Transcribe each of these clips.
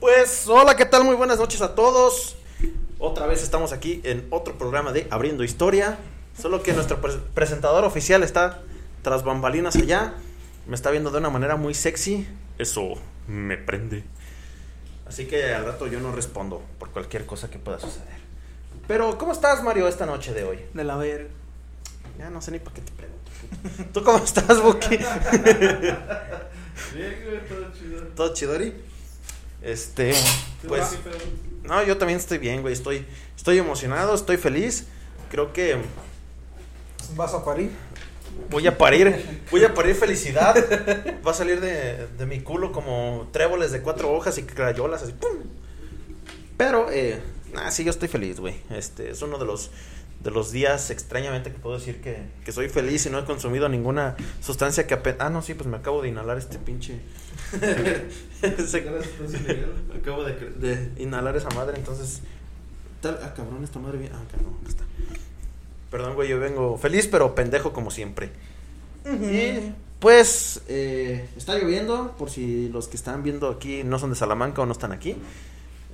Pues hola, ¿qué tal? Muy buenas noches a todos. Otra vez estamos aquí en otro programa de Abriendo Historia. Solo que nuestro pre- presentador oficial está tras bambalinas allá. Me está viendo de una manera muy sexy. Eso me prende. Así que al rato yo no respondo por cualquier cosa que pueda suceder. Pero, ¿cómo estás, Mario, esta noche de hoy? De la verga. Ya no sé ni para qué te pregunto. ¿Tú cómo estás, Buki? Bien, güey, todo chido. ¿Todo chidori? Este, ¿Tú pues... No, yo también estoy bien, güey. Estoy, estoy emocionado, estoy feliz. Creo que ¿Vas a parir? voy a parir, voy a parir felicidad. Va a salir de, de mi culo como tréboles de cuatro hojas y crayolas, así, ¡pum! Pero, eh, nah, sí, yo estoy feliz, güey. Este, es uno de los, de los días, extrañamente, que puedo decir que, que soy feliz y no he consumido ninguna sustancia que apenas... Ah, no, sí, pues me acabo de inhalar este pinche... Ese- ¿Era sustancia ilegal? Acabo de, inhalar esa madre, entonces. Tal, ah, cabrón, esta madre bien. Ah, cabrón, acá está. Perdón, güey, yo vengo feliz, pero pendejo como siempre. Y pues, eh, está lloviendo, por si los que están viendo aquí no son de Salamanca o no están aquí,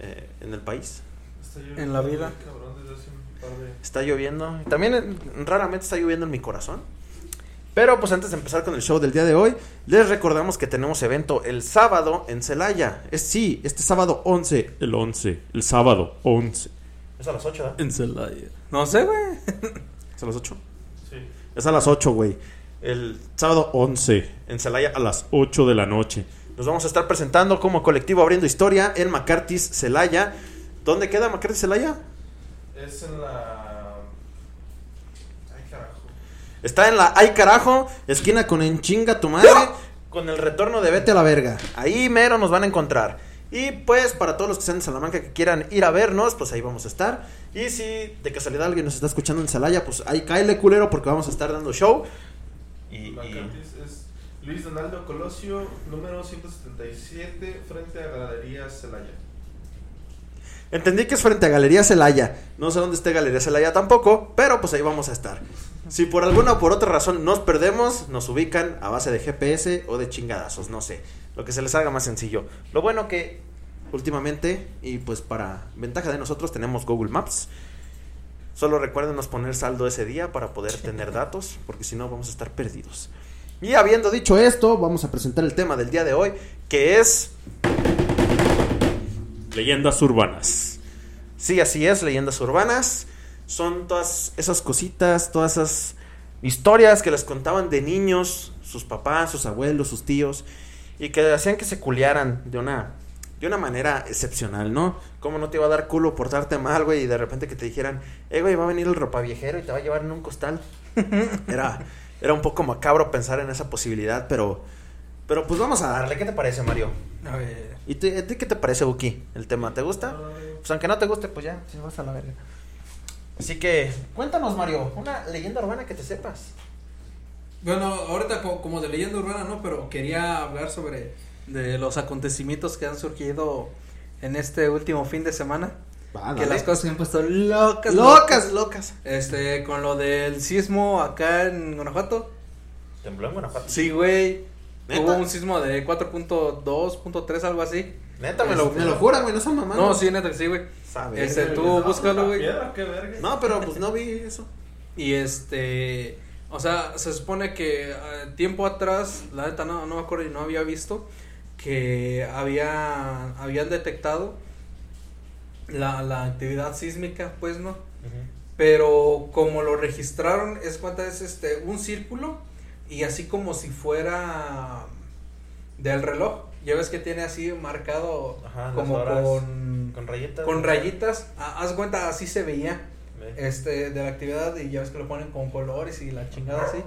eh, en el país. Está lloviendo, En la vida. Cabrón, desde hace un par de... Está lloviendo. También eh, raramente está lloviendo en mi corazón. Pero pues antes de empezar con el show del día de hoy, les recordamos que tenemos evento el sábado en Celaya. Es sí, este sábado 11. El 11, el sábado 11. Es a las 8, ¿verdad? En Celaya. No sé, güey. Es a las 8. Sí. Es a las 8, güey. El sábado 11 en Celaya a las 8 de la noche. Nos vamos a estar presentando como colectivo abriendo historia en Macartis Celaya. ¿Dónde queda Macartis Celaya? Es en la... Ay, carajo. Está en la Ay carajo, esquina con Enchinga tu madre, con el retorno de Vete a la verga. Ahí mero nos van a encontrar. Y pues para todos los que estén en Salamanca que quieran ir a vernos, pues ahí vamos a estar. Y si de casualidad alguien nos está escuchando en Celaya, pues ahí cáele culero porque vamos a estar dando show. Y, es Luis Donaldo Colosio, número 177, frente a Galerías Celaya. Entendí que es frente a Galería Celaya. No sé dónde esté Galería Celaya tampoco, pero pues ahí vamos a estar. Si por alguna o por otra razón nos perdemos, nos ubican a base de GPS o de chingadazos, no sé. Lo que se les haga más sencillo. Lo bueno que últimamente, y pues para ventaja de nosotros, tenemos Google Maps. Solo recuérdenos poner saldo ese día para poder tener datos, porque si no vamos a estar perdidos. Y habiendo dicho esto, vamos a presentar el tema del día de hoy, que es Leyendas urbanas. Sí, así es, leyendas urbanas. Son todas esas cositas, todas esas historias que les contaban de niños, sus papás, sus abuelos, sus tíos, y que hacían que se culiaran de una, de una manera excepcional, ¿no? Como no te iba a dar culo portarte mal, güey, y de repente que te dijeran, eh, güey, va a venir el ropaviejero y te va a llevar en un costal. Era, era un poco macabro pensar en esa posibilidad, pero, pero pues vamos a darle. ¿Qué te parece, Mario? A ver. ¿Y te- a ti qué te parece, Buki? ¿El tema te gusta? Pues aunque no te guste, pues ya, si vas a la verga. Así que, cuéntanos, Mario, una leyenda urbana que te sepas. Bueno, ahorita co- como de leyenda urbana, ¿no? Pero quería hablar sobre de los acontecimientos que han surgido en este último fin de semana. que las cosas se han puesto locas. Locas, locas. Este, con lo del sismo acá en Guanajuato. Tembló en Guanajuato. Sí, güey. ¿Neta? Hubo un sismo de 4.2.3, algo así. Neta, me lo, Este- me lo jura, güey, no son mamando. No, sí, neta que sí, güey. Sabe. Este, tú búscalo, ¿una güey. No, pero pues no vi eso. Y este, o sea, se supone que eh, tiempo atrás, la neta no, no me acuerdo y no había visto que había, habían detectado la, la actividad sísmica, pues no. Pero como lo registraron, es cuenta es este un círculo y así como si fuera del reloj. Ya ves que tiene así marcado Ajá, como horas. con Con rayitas. con rayitas. Ah, Haz cuenta, así se veía Ve. este de la actividad y ya ves que lo ponen con colores y la chingada así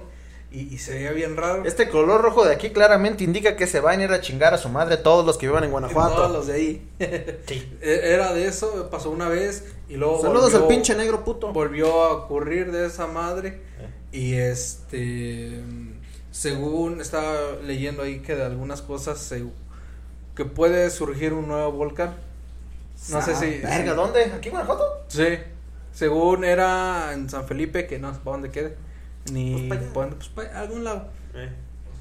y, y se veía bien raro Este color rojo de aquí claramente indica que se van a ir a chingar a su madre todos los que vivan en Guanajuato. todos los de ahí Sí. E- era de eso pasó una vez y luego Saludos volvió, al pinche negro puto. volvió a ocurrir de esa madre Eh. y este según estaba leyendo ahí que de algunas cosas se, que puede surgir un nuevo volcán no sé Ah, si Verga, si- ¿dónde? ¿Aquí en Guanajuato? Sí, según era en San Felipe, que no sé para dónde quede, ni Pues pa' allá. pa' dónde, pues para algún lado. Eh.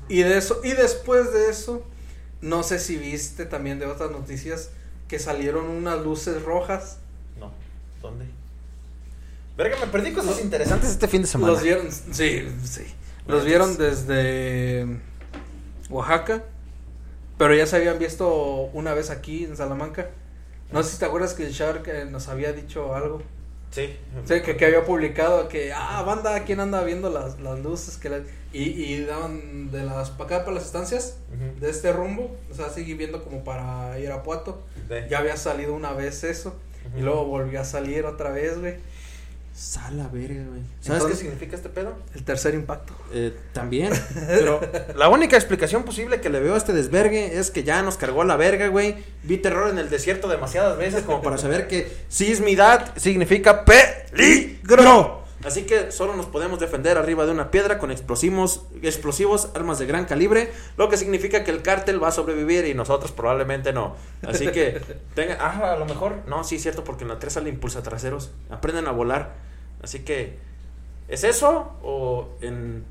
Y de eso, y después de eso, no sé si viste también de otras noticias que salieron unas luces rojas. No, ¿dónde? Verga, me perdí cosas interesantes este fin de semana. Los vieron, sí, sí. Los vieron desde Oaxaca, pero ya se habían visto una vez aquí en Salamanca. No sé si te acuerdas que el Shark eh, nos había dicho algo. Sí. Sí, que, que había publicado que, ah, banda, ¿quién anda viendo las, las luces? que la- y, y daban de las, para acá, para las estancias, de este rumbo, o sea, sigue viendo como para Irapuato. De- Ya había salido una vez eso, y luego volvió a salir otra vez, güey. Sala verga, güey. ¿Sabes Entonces- qué significa este pedo? El tercer impacto. Eh, también. Pero la única explicación posible que le veo a este desvergue es que ya nos cargó la verga, güey. Vi terror en el desierto demasiadas veces como para saber que sismidad significa peligro. Así que solo nos podemos defender arriba de una piedra con explosivos, explosivos, armas de gran calibre, lo que significa que el cártel va a sobrevivir y nosotros probablemente no. Así que tenga, ah, a lo mejor, no, sí es cierto porque en la 3 sale impulsa traseros, aprenden a volar. Así que ¿Es eso? ¿O en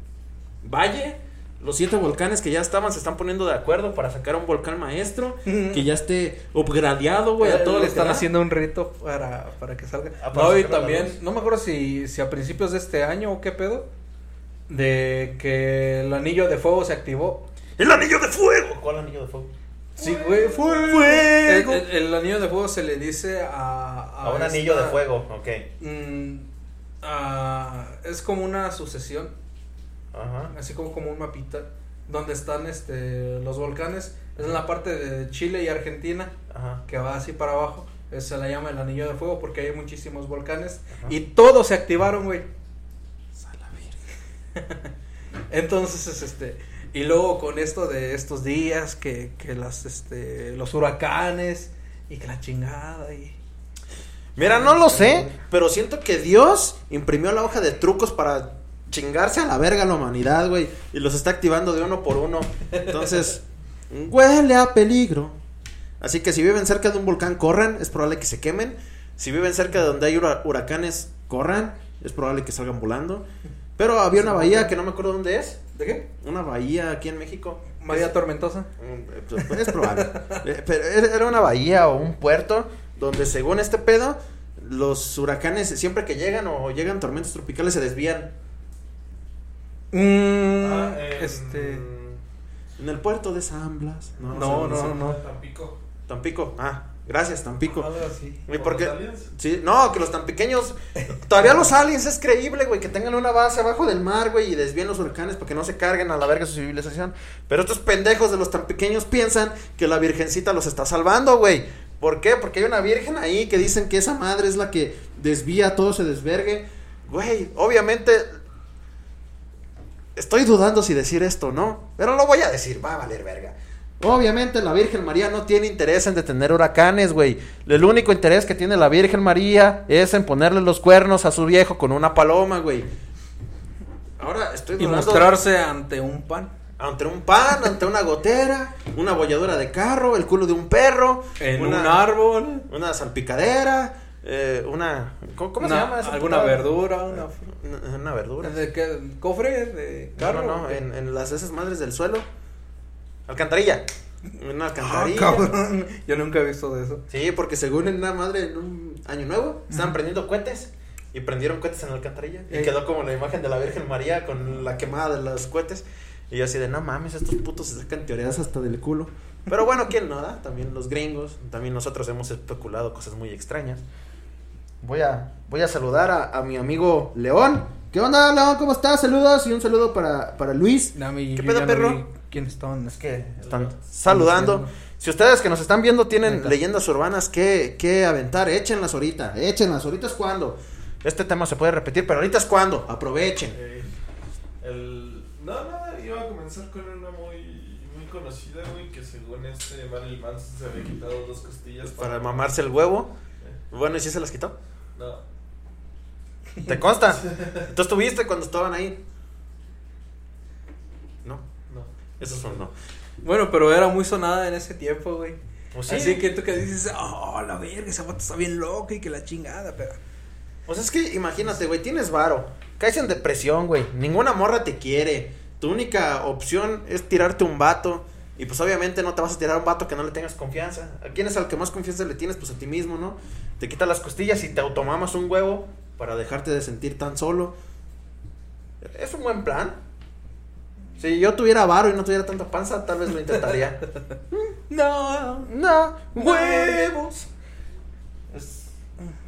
Valle? Los siete volcanes que ya estaban se están poniendo de acuerdo para sacar un volcán maestro que ya esté upgradeado, güey, a todo Le lo que están da. haciendo un rito para, para que salga. Ah, para no, y también, no me acuerdo si, si a principios de este año o qué pedo, de que el anillo de fuego se activó. ¡El anillo de fuego! ¿Cuál anillo de fuego? Sí, güey, ¡Fuego! El, el- el anillo de fuego se le dice a... A un anillo de fuego, ok. mm, a- es como una sucesión, Ajá. así como, como un mapita, donde están este los volcanes. Es en la parte de Chile y Argentina. Ajá. que va así para abajo. Se la llama el anillo de fuego porque hay muchísimos volcanes. Ajá. Y todos se activaron, güey. Entonces, es este. Y luego con esto de estos días, que, que las, este, los huracanes y que la chingada y... Mira, no lo sé, pero siento que Dios imprimió la hoja de trucos para chingarse a la verga la humanidad, güey. Y los está activando de uno por uno. Entonces, huele a peligro. Así que si viven cerca de un volcán, corran. Es probable que se quemen. Si viven cerca de donde hay hura- huracanes, corran. Es probable que salgan volando. Pero había una bahía que no me acuerdo dónde es. ¿De qué? Una bahía aquí en México. María Tormentosa. Mm, pues, Es probable. Eh, Pero era era una bahía o un puerto donde según este pedo, los huracanes siempre que llegan o llegan tormentas tropicales se desvían. Mm, Ah, en- este... En el puerto de San Blas. No, no, sea. no. Tampico. Tampico. Ah, gracias, Tampico. Algo así. ¿Y por. Sí, no, que los tan pequeños. Todavía los aliens es creíble, güey, que tengan una base abajo del mar, güey, y desvíen los huracanes para que no se carguen a la verga su civilización. Pero estos pendejos de los tan pequeños piensan que la virgencita los está salvando, güey. ¿Por qué? Porque hay una virgen ahí que dicen que esa madre es la que desvía todo ese desvergue. Güey, obviamente. Estoy dudando si decir esto o no, pero lo voy a decir, va a valer verga. Obviamente la Virgen María no tiene interés en detener huracanes, güey. El único interés que tiene la Virgen María es en ponerle los cuernos a su viejo con una paloma, güey. Ahora estoy Y dudando mostrarse ante un pan. ante un pan, ante una gotera, una bolladura de carro, el culo de un perro, En una, un árbol. una salpicadera, eh, una ¿cómo, cómo se llama? esa Alguna putada? verdura, una... Una, una verdura. ¿De qué? ¿Cofre? ¿De carro? no, no, en, en las esas madres del suelo. Alcantarilla. Una Ah, alcantarilla. cabrón. Yo nunca he visto de eso. Sí, porque según en una madre en un año nuevo, estaban prendiendo cohetes y prendieron cohetes en la alcantarilla. Y Eh. quedó como la imagen de la Virgen María con la quemada de los cohetes. Y yo así de, no mames, estos putos se sacan teorías hasta del culo. Pero bueno, ¿quién no da? También los gringos, también nosotros hemos especulado cosas muy extrañas. Voy a, voy a saludar a, a mi amigo León. ¿Qué onda, León? ¿Cómo estás? Saludos y un saludo para, para Luis. ¿Qué pedo, no perro? vi ¿Quién estaban? Es que están saludando. Si ustedes que nos están viendo tienen leyendas urbanas que, que aventar, échenlas ahorita, échenlas, ahorita es cuando. Este tema se puede repetir, pero ahorita es cuando, aprovechen. Eh, el... No, nada, iba a comenzar con una muy, muy conocida, güey, que según este Marilyn Manson se había quitado dos costillas Para mamarse el huevo. Eh, Bueno, ¿y si se las quitó? No. ¿Te consta? ¿Tú estuviste cuando estaban ahí? No, No. eso son no. Bueno, pero era muy sonada en ese tiempo, güey. Pues sí. Así que tú que dices, oh, la verga, esa vato está bien loca y que la chingada, pero... O sea, es que imagínate, güey, tienes varo, caes en depresión, güey, ninguna morra te quiere, tu única opción es tirarte un vato Y pues obviamente no te vas a tirar a un vato que no le tengas confianza. ¿A quién es al que más confianza le tienes? Pues a ti mismo, ¿no? Te quitas las costillas y te automamas un huevo para dejarte de sentir tan solo. Es un buen plan. Si yo tuviera varo y no tuviera tanta panza, tal vez lo intentaría. No. no, huevos. Es...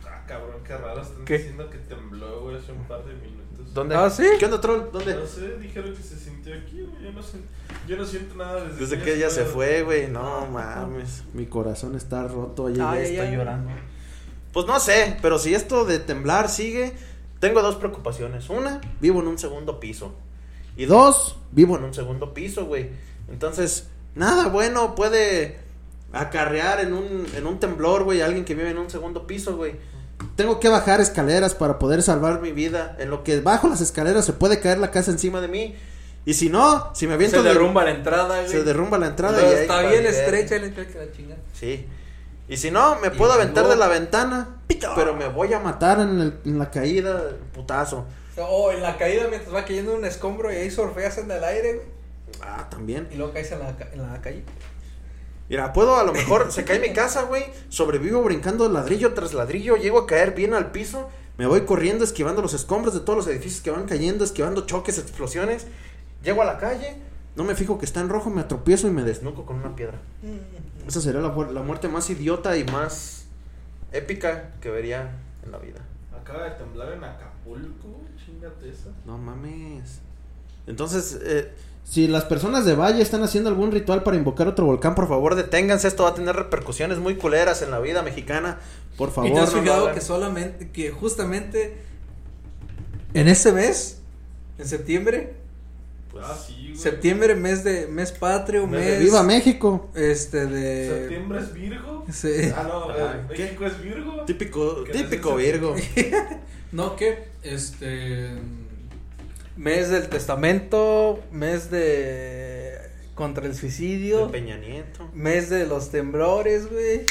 Ah, cabrón, qué raro. Están ¿Qué? diciendo que tembló, güey, hace un par de minutos. ¿Dónde? ¿Ah, sí? ¿Qué onda, troll? ¿Dónde? No sé, dijeron que se sintió aquí, güey. Yo no, sé, yo no siento nada desde, Desde que ella se fue, güey. No mames. Mi corazón está roto. Ya Ay, estoy llorando. Pues no sé, pero si esto de temblar sigue, tengo dos preocupaciones. Una, vivo en un segundo piso. Y dos, vivo en un segundo piso, güey. Entonces, nada bueno puede acarrear en un, en un temblor, güey, a alguien que vive en un segundo piso, güey. Tengo que bajar escaleras para poder salvar mi vida. En lo que bajo las escaleras se puede caer la casa encima de mí. Y si no, si me aviento Se de- derrumba la entrada, güey. se derrumba la entrada. Y está bien ver. estrecha la entrada que la chinga. Sí. Y si no, me Y puedo aventar luego- de la ventana. Pero me voy a matar en, el- en la caída, putazo. O en la caída mientras va cayendo un escombro y ahí surfeas en el aire, güey. Ah, también. Y luego caes en la, en la calle. Mira, puedo a lo mejor, se cae mi casa, güey. Sobrevivo brincando ladrillo tras ladrillo. Llego a caer bien al piso. Me voy corriendo, esquivando los escombros de todos los edificios que van cayendo, esquivando choques, explosiones. Llego a la calle. No me fijo que está en rojo, me atropiezo y me desnuco con una piedra. Esa sería la, muerte más idiota y más épica que vería en la vida. Acaba de temblar en Acapulco, chingate esa. No mames. Entonces, eh, si las personas de Valle están haciendo algún ritual para invocar otro volcán, por favor, deténganse. Esto va a tener repercusiones muy culeras en la vida mexicana. Por favor, y te has no fijado que solamente, que justamente en ese mes, en septiembre, Ah, sí, güey. septiembre, mes de, mes patrio, Me- mes. ¡Viva México! Este de. ¿Septiembre es Virgo? Sí. Ah, no, Ah, eh, ¿qué? México es Virgo. Típico, Que típico Virgo. No, ¿qué? Este. Mes del testamento, mes de. contra el De suicidio, Peña Nieto. mes de los temblores, güey.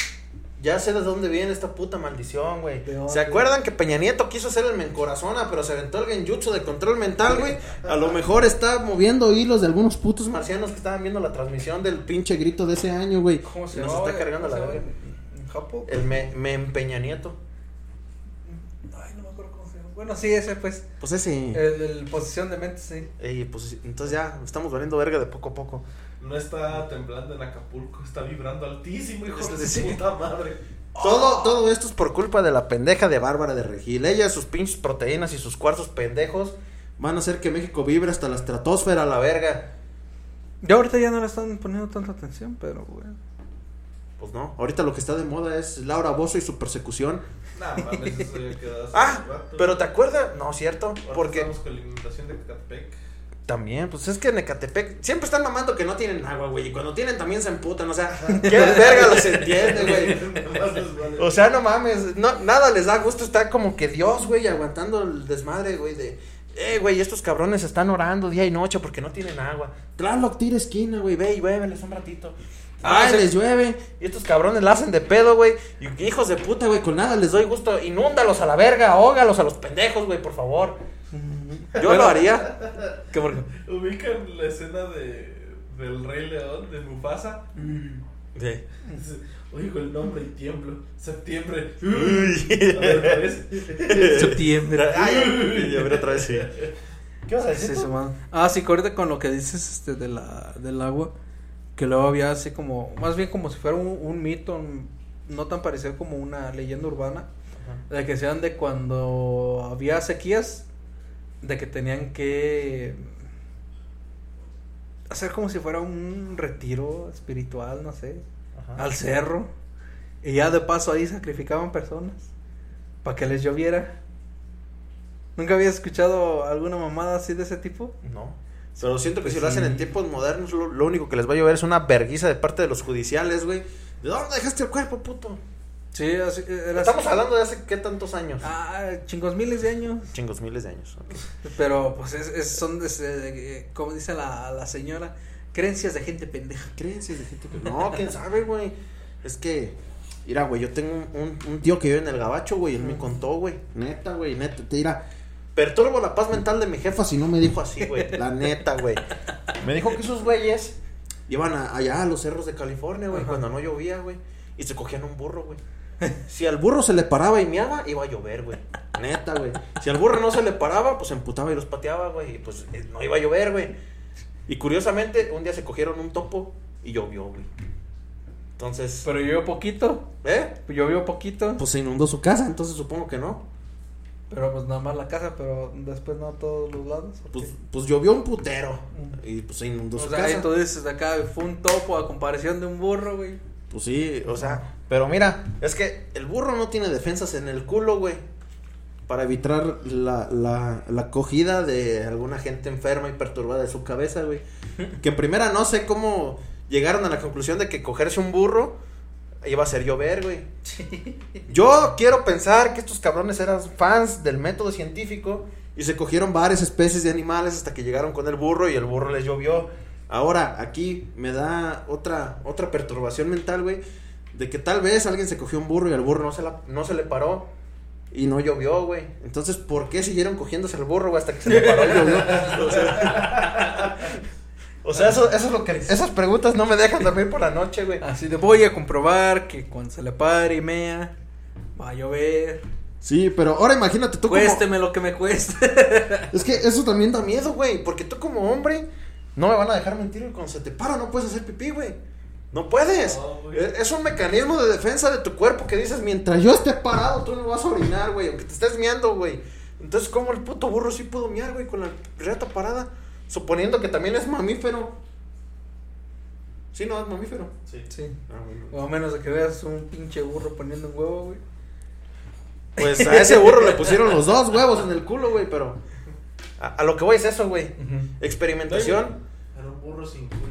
Ya sé de dónde viene esta puta maldición, güey. ¿Se acuerdan que Peña Nieto quiso hacer el mencorazona, pero se aventó el genjutsu de control mental, güey? A lo mejor está moviendo hilos de algunos putos marcianos que estaban viendo la transmisión del pinche grito de ese año, güey. ¿Cómo se Nos está cargando la. El me, me Peña Nieto. Ay, no me acuerdo cómo se llama. Bueno, sí, ese pues. Pues ese. El, el posición de mente, sí. Ey, pues entonces ya estamos valiendo verga de poco a poco. No está temblando en Acapulco, está vibrando altísimo, hijo de Sí. su puta madre. Todo, todo esto es por culpa de la pendeja de Bárbara de Regil. Ella, sus pinches proteínas y sus cuarzos pendejos van a hacer que México vibre hasta la estratosfera, a la verga. Ya ahorita ya no le están poniendo tanta atención, pero bueno. Pues no, ahorita lo que está de moda es Laura Bozo y su persecución. Nah, mames, eso ya quedó hace Ah, rato. pero ¿te acuerdas? No, cierto, porque Estamos con la inundación de Catepec. también, pues es que en Ecatepec siempre están mamando que no tienen agua, güey, y cuando tienen también se emputan, o sea, qué verga los entiende, güey. O sea, no mames, no, nada les da gusto estar como que Dios, güey, aguantando el desmadre, güey, de... Eh, güey, estos cabrones están orando día y noche porque no tienen agua. Tlaloc tira esquina, güey, ve y lluéveles un ratito. Ah, Ay, sí. les llueve. Y estos cabrones la hacen de pedo, güey. Y hijos de puta, güey, con nada les doy gusto. Inúndalos a la verga, ahógalos a los pendejos, güey, por favor. Yo lo haría. ¿Qué por Ubican la escena de del Rey León, de Mufasa. Sí. Dice, Oigo el nombre y tiemblo. Septiembre. A Uy. ver, otra vez. Septiembre. Ay, ya veré otra vez, sí. ¿Qué vas a decir? Sí, madre. Ah, sí, que ahorita con lo que dices este, de la, del agua, que luego había así como, más bien como si fuera un, un mito, no tan parecido como una leyenda urbana, de que sean de cuando había sequías, de que tenían que hacer como si fuera un retiro espiritual, no sé, al cerro, y ya de paso ahí sacrificaban personas para que les lloviera. ¿Nunca habías escuchado alguna mamada así de ese tipo? No. Pero siento que si lo hacen en tiempos modernos, lo, lo único que les va a llover es una verguiza de parte de los judiciales, güey. ¿De dónde dejaste el cuerpo, puto? Sí, así, era Estamos así. hablando de hace qué tantos años. Ah, chingos miles de años. Chingos miles de años. Pero, pues, es, es- son, de ese- de- como dice la, la señora, creencias de gente pendeja. Creencias de gente que... No, quién sabe, güey. Es que... Mira, güey, yo tengo un, un- un tío que vive en el gabacho, güey. Él me contó, güey. Neta, güey, neta. Te dirá... Perturbo la paz mental de mi jefa si no me dijo así, güey. La neta, güey. Me dijo que esos güeyes iban a- allá a los cerros de California, güey, cuando no llovía, güey. Y se cogían un burro, güey. Si al burro se le paraba y meaba, iba a llover, güey. Neta, güey. Si al burro no se le paraba, pues se emputaba y los pateaba, güey. Y pues eh, no iba a llover, güey. Y curiosamente, un día se cogieron un topo y llovió, güey. Entonces, Pero llovió poquito. ¿eh? Llovió poquito. Pues se inundó su casa, entonces supongo que no. Pero pues nada más la casa, pero después no todos los lados. ¿o Pues, pues llovió un putero. Y pues se inundó o su sea, casa. entonces acá fue un topo a comparación de un burro, güey. Pues sí, o sea, pero mira, es que el burro no tiene defensas en el culo, güey. Para evitar la, la, la acogida de alguna gente enferma y perturbada de su cabeza, güey. Que en primera no sé cómo llegaron a la conclusión de que cogerse un burro iba a hacer llover, güey. Yo quiero pensar que estos cabrones eran fans del método científico y se cogieron varias especies de animales hasta que llegaron con el burro y el burro les llovió. Ahora, aquí me da otra, otra perturbación mental, güey, de que tal vez alguien se cogió un burro y al burro no se, la- no se le paró y no llovió, güey. Entonces, ¿por qué siguieron cogiéndose al burro, güey, hasta que se le paró y llovió? O sea, o sea, eso, eso es lo que... Esas preguntas no me dejan dormir por la noche, güey. Así de voy a comprobar que cuando se le pare y mea, va a llover. Sí, pero ahora imagínate tú como... Cuésteme lo que me cueste. Es que eso también da miedo, güey. Porque tú como hombre, no me van a dejar mentir, güey. Cuando se te para, no puedes hacer pipí, güey. No puedes. No, güey. es es un mecanismo de defensa de tu cuerpo que dices, mientras yo esté parado, tú no vas a orinar, güey. Aunque te estés miando, güey. Entonces, ¿cómo el puto burro sí pudo miar, güey, con la reata parada? Suponiendo que también es mamífero. Sí, no, es mamífero. Sí. Sí. Ah, bueno. O a menos de que veas un pinche burro poniendo un huevo, güey. Pues a ese burro le pusieron los dos huevos en el culo, güey, pero... A, a lo que voy es eso, güey. Experimentación. Era un burro sin culo.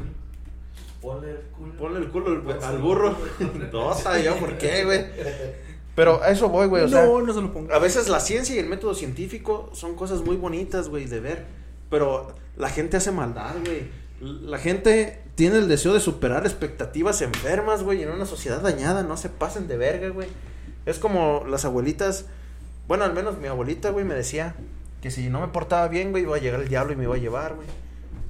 Ponle el culo. Ponle el culo al, al burro. No sabía yo por qué, güey. Pero a eso voy, güey. O sea, no, no se lo pongo. a veces la ciencia y el método científico son cosas muy bonitas, güey, de ver. Pero la gente hace maldad, güey. La gente tiene el deseo de superar expectativas enfermas, güey, en una sociedad dañada. No se pasen de verga, güey. Es como las abuelitas. Bueno, al menos mi abuelita, güey, me decía que si no me portaba bien, güey, iba a llegar el diablo y me iba a llevar, güey.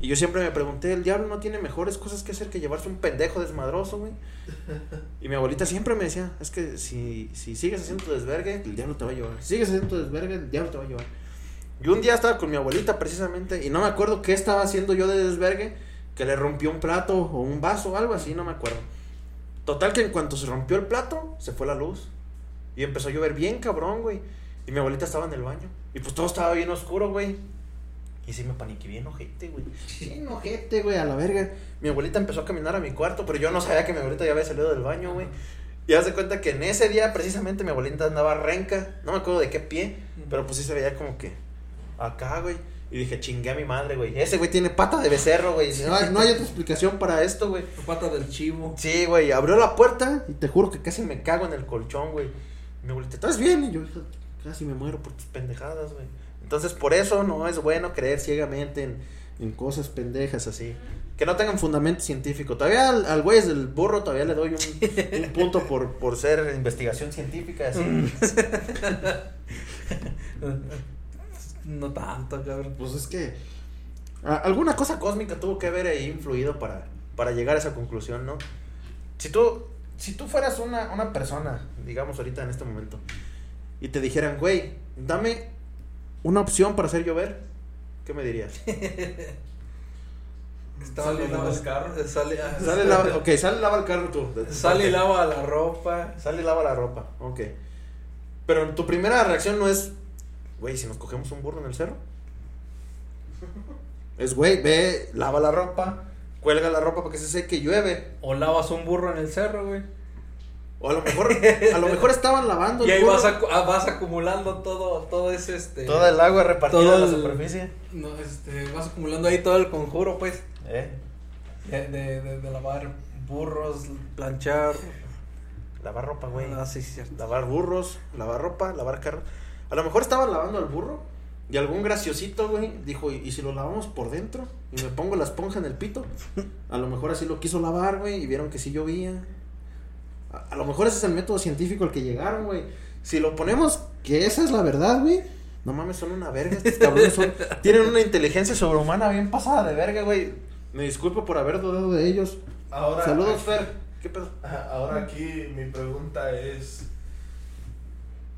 Y yo siempre me pregunté, ¿el diablo no tiene mejores cosas que hacer que llevarse un pendejo desmadroso, güey? Y mi abuelita siempre me decía, es que si, si sigues haciendo tu desvergue, el diablo te va a llevar. Si sigues haciendo tu desvergue, el diablo te va a llevar. Y un día estaba con mi abuelita precisamente, y no me acuerdo qué estaba haciendo yo de desvergue, que le rompió un plato o un vaso o algo así, no me acuerdo. Total que en cuanto se rompió el plato, se fue la luz. Y empezó a llover bien cabrón, güey. Y mi abuelita estaba en el baño. Y pues todo estaba bien oscuro, güey. Y sí me paniqué bien ojete, güey. Bien ojete, güey, a la verga. Mi abuelita empezó a caminar a mi cuarto, pero yo no sabía que mi abuelita ya había salido del baño, güey. Y haz de cuenta que en ese día, precisamente, mi abuelita andaba renca. No me acuerdo de qué pie, pero pues sí se veía como que acá, güey. Y dije, chingué a mi madre, güey. Ese güey tiene pata de becerro, güey. No hay, no hay otra explicación para esto, güey. Pata del chivo. Sí, güey, abrió la puerta y te juro que casi me cago en el colchón, güey. Mi abuelita, ¿estás bien? Y yo casi me muero por tus pendejadas, güey. Entonces, por eso no es bueno creer ciegamente en, en cosas pendejas así. Que no tengan fundamento científico. Todavía al, al güey del burro todavía le doy un, un punto por, por ser investigación científica, así. No tanto, cabrón. Pues es que alguna cosa cósmica tuvo que haber ahí influido para, para llegar a esa conclusión, ¿no? Si tú, si tú fueras una, una persona, digamos ahorita en este momento, y te dijeran, güey, dame una opción para hacer llover, ¿qué me dirías? Estaba Sale y lava el carro. Sale, ah, Sale lava, ok, sale y lava el carro tú. Sale y lava la ropa. Sale y lava la ropa, ok. Pero tu primera reacción no es, güey, si nos cogemos un burro en el cerro. Es, güey, ve, lava la ropa, cuelga la ropa para que se seque y llueve. O lavas un burro en el cerro, güey. O a lo mejor, a lo mejor estaban lavando el Y ahí burro. vas, acu- ah, vas acumulando todo, todo ese, este... Toda el agua repartida todo en la el- superficie. No, este, vas acumulando ahí todo el conjuro, pues. ¿Eh? De, de, de- de lavar burros, planchar. Lavar ropa, güey. Ah, sí, sí, cierto. Lavar burros, lavar ropa, lavar carros. A lo mejor estaban lavando al burro y algún graciosito, güey, dijo, ¿y, y si lo lavamos por dentro? Y me pongo la esponja en el pito. A lo mejor así lo quiso lavar, güey, y vieron que sí llovía. A, a lo mejor ese es el método científico al que llegaron, güey. Si lo ponemos que esa es la verdad, güey. No mames, son una verga. Estos cabrones son- tienen una inteligencia sobrehumana bien pasada de verga, güey. Me disculpo por haber dudado de ellos. Ahora, Saludos, aquí- Fer. ¿Qué pedo? Ahora aquí mi pregunta es.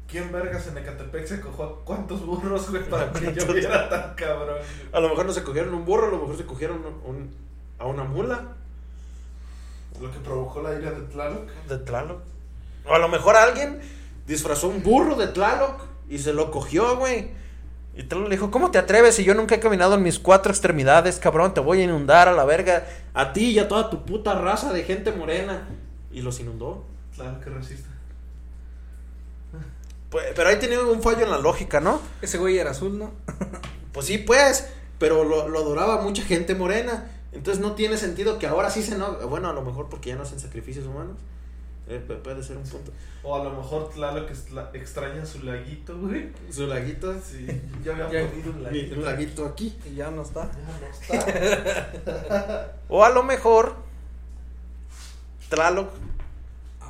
¿Quién vergas en Ecatepec se cogió a cuántos burros, güey, para que yo viera tan cabrón? A lo mejor no se cogieron un burro, a lo mejor se cogieron un- un- a una mula Lo que provocó la ira de Tlaloc. de Tlaloc. O a lo mejor alguien disfrazó un burro de Tlaloc y se lo cogió, güey. Y Tlaloc le dijo, ¿cómo te atreves si yo nunca he caminado en mis cuatro extremidades, cabrón? Te voy a inundar a la verga. A ti y a toda tu puta raza de gente morena. Y los inundó. Tlaloc que resista. Pues, pero ahí tenía un fallo en la lógica, ¿no? Ese güey era azul, ¿no? Pues sí, pues, pero lo, lo adoraba mucha gente morena. Entonces no tiene sentido que ahora sí se no. Bueno, a lo mejor porque ya no hacen sacrificios humanos. Eh, pu- puede ser un punto. O a lo mejor Tlaloc extra- extraña su laguito, güey. Su laguito. Sí, ya había Ya- ponido un mi- laguito. Un laguito aquí. Y ya no está. Ya no está. O a lo mejor Tlaloc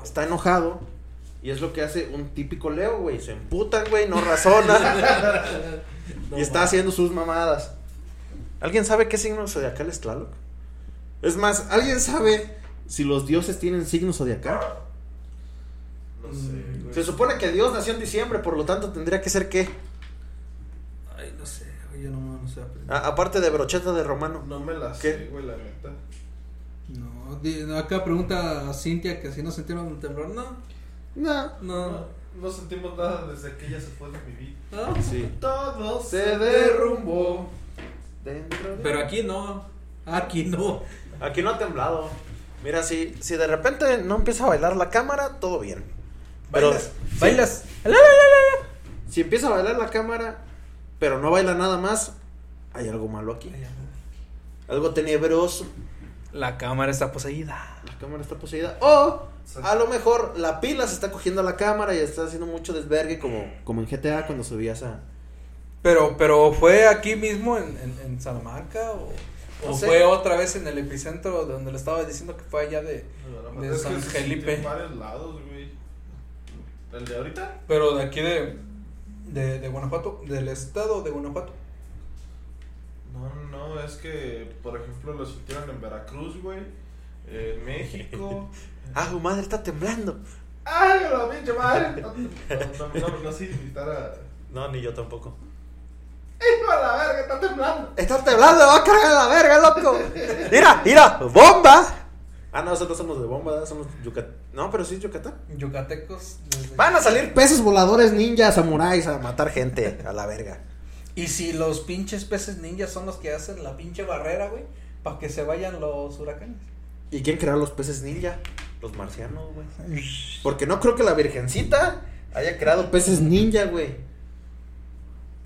está enojado. Y es lo que hace un típico Leo, güey. Se emputan, güey, no razona. y está haciendo sus mamadas. ¿Alguien sabe qué signo zodiacal es Tlaloc? Es más, ¿alguien sabe si los dioses tienen signo zodiacal? No sé, güey. Se supone que Dios nació en diciembre, por lo tanto tendría que ser qué? Ay, no sé, güey, yo no, no sé. aprender. A- aparte de brocheta de romano. No me la ¿Qué? sé, güey, la neta. No, acá pregunta a Cintia que si no sintieron temblor. No, No. no. No, sentimos nada desde que ella se fue de mi vida. no. Sí. Todo Se derrumbó dentro de- Pero aquí no. Aquí no. Aquí no ha temblado. Mira, si, si de repente no empieza a bailar la cámara, todo bien. Pero Bailas. si- Bailas. La, la, la, la, Si empieza a bailar la cámara, pero no baila nada más, hay algo malo aquí. Algo tenebroso. La cámara está poseída. La cámara está poseída. O a lo mejor la pila se está cogiendo a la cámara y está haciendo mucho desvergue como, como en GTA cuando subías a... Pero, pero fue aquí mismo en, en, en Salamanca o, No o sé. fue otra vez en el epicentro donde le estaba diciendo que fue allá de. No, De es San Felipe. en varios lados, güey. ¿El de ahorita? Pero de aquí de, de, de Guanajuato, del estado de Guanajuato. No, no, es que, por ejemplo, lo sintieron en Veracruz, güey. En México. Ah, su madre está temblando. ¡Ay, la pinche madre! No, no, no, no, no sé invitar a. No, ni yo tampoco. ¡Hijo la verga, está temblando! Está temblando, va a cargar la verga, loco. Mira, mira, bomba. Ah, no, nosotros somos de bomba, ¿verdad? somos Yucatán. No, pero sí es Yucatán. Yucatecos. desde- Van a salir peces voladores ninjas, samuráis a matar gente a la verga. Y si los pinches peces ninjas son los que hacen la pinche barrera, güey, para que se vayan los huracanes. ¿Y quién creó los peces ninja? Los marcianos, güey. Porque no creo que la virgencita haya creado peces ninja, güey.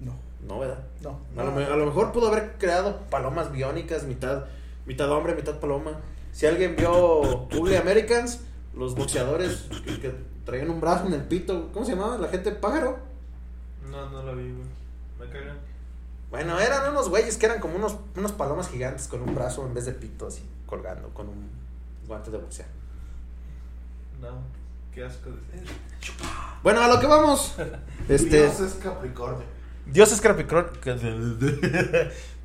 No, No, ¿verdad? no. A, lo, me- a lo mejor pudo haber creado palomas biónicas, mitad, mitad hombre, mitad paloma. Si alguien vio Ugly Americans, los boxeadores que, que traían un brazo en el pito, ¿cómo se llamaba? ¿La gente pájaro? No, no la vi, güey. Me cagan. Bueno, eran unos güeyes que eran como unos, unos palomas gigantes con un brazo en vez de pito así, colgando, con un guante de boxeo. No, qué asco de Bueno, a lo que vamos. Este, Dios es Capricornio. Dios es Capricornio.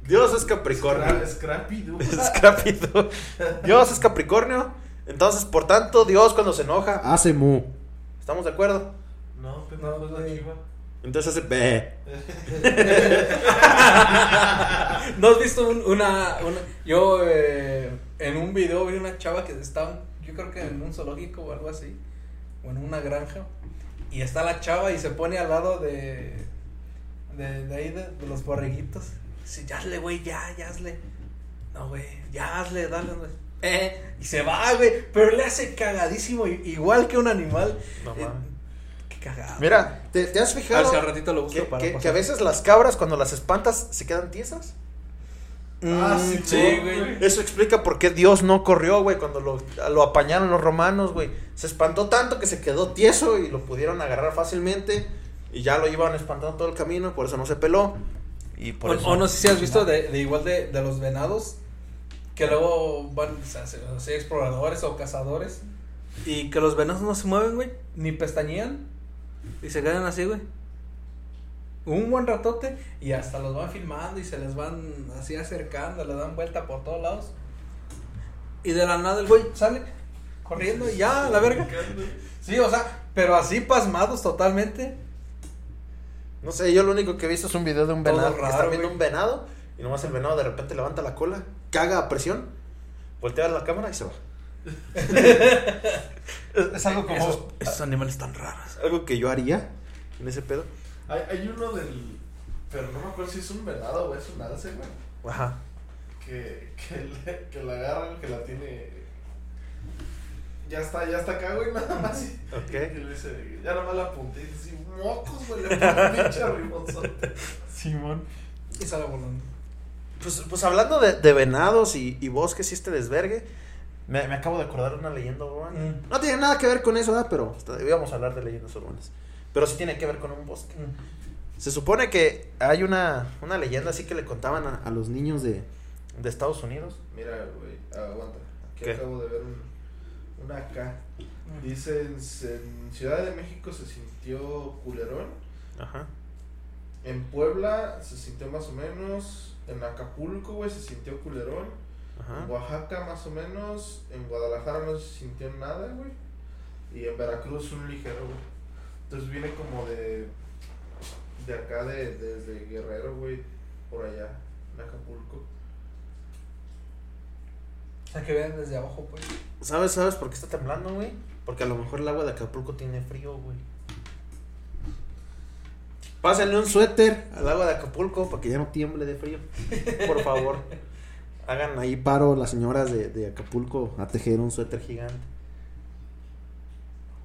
Dios es Capricornio. Es rápido. Dios es Capricornio. Entonces, por tanto, Dios cuando se enoja hace mu. ¿Estamos de acuerdo? No, pero No, no, es la chiva. Entonces hace be. ¿No has visto un- una, una- Yo eh, en un video vi una chava que estaba, yo creo que en un zoológico o algo así, o en una granja, y está la chava y se pone al lado de, de, de ahí, de, de los borreguitos. Dice, ya hazle, güey, ya, ya hazle. No, güey, ya hazle, dale, güey. Eh, y se va, güey, pero le hace cagadísimo, i- igual que un animal. No Eh, qué cagado. Mira, ¿te, te has A ver fijado si al ratito lo busco que, para que- que a veces las cabras cuando las espantas se quedan tiesas? Ah, Mm, sí, sí, güey. Eso explica por qué Dios no corrió, güey, cuando lo, lo apañaron los romanos, güey. Se espantó tanto que se quedó tieso y lo pudieron agarrar fácilmente. Y ya lo iban espantando todo el camino, por eso no se peló. Y por O, eso. o no sé si has visto de, de igual de, de los venados que luego van o sea, se- o sea, exploradores o cazadores y que los venados no se mueven, güey, ni pestañean y se quedan así, güey. Un buen ratote y hasta los van filmando y se les van así acercando, le dan vuelta por todos lados Y de la nada el güey sale corriendo y ya, a la verga. Sí, o sea, pero así pasmados totalmente. No sé, yo lo único que he visto es un video de un Todo venado. que raro, están viendo güey. un venado y nomás el venado de repente levanta la cola, caga a presión, voltea a la cámara y se va. es, es algo como. Esos, esos animales tan raros. Algo que yo haría en ese pedo. Hay, hay uno del. Pero no me acuerdo si es un venado o es un alce, güey. Ajá. Que, que, le- que la agarran, que la tiene. Ya está, ya está acá, güey, nada más. Y, Ok. y le dice, ya nada más la apunté y dice, sí, mocos, güey, le pone un pinche rimonzote. Simón. Y sale volando. Pues, pues hablando de, de venados y, y bosques y este desvergue, me, me acabo de acordar de una leyenda urbana. Mm. No tiene nada que ver con eso, ¿verdad? Pero hasta- íbamos a hablar de leyendas urbanas. Pero sí tiene que ver con un bosque. Se supone que hay una, una leyenda así que le contaban a, a los niños de, de Estados Unidos. Mira, güey, aguanta. Aquí ¿Qué? acabo de ver un, una acá. Dice, en, en Ciudad de México se sintió culerón. Ajá. En Puebla se sintió más o menos. En Acapulco, güey, se sintió culerón. En Ajá. Oaxaca más o menos. En Guadalajara no se sintió nada, güey. Y en Veracruz un ligero, güey. Entonces viene como de... De acá, de, desde Guerrero, güey. Por allá, en Acapulco. O sea, que vean desde abajo, pues. ¿Sabes, ¿Sabes por qué está temblando, güey? Porque a lo mejor el agua de Acapulco tiene frío, güey. Pásenle un suéter al agua de Acapulco para que ya no tiemble de frío. Por favor. Hagan ahí paro las señoras de, de Acapulco a tejer un suéter gigante.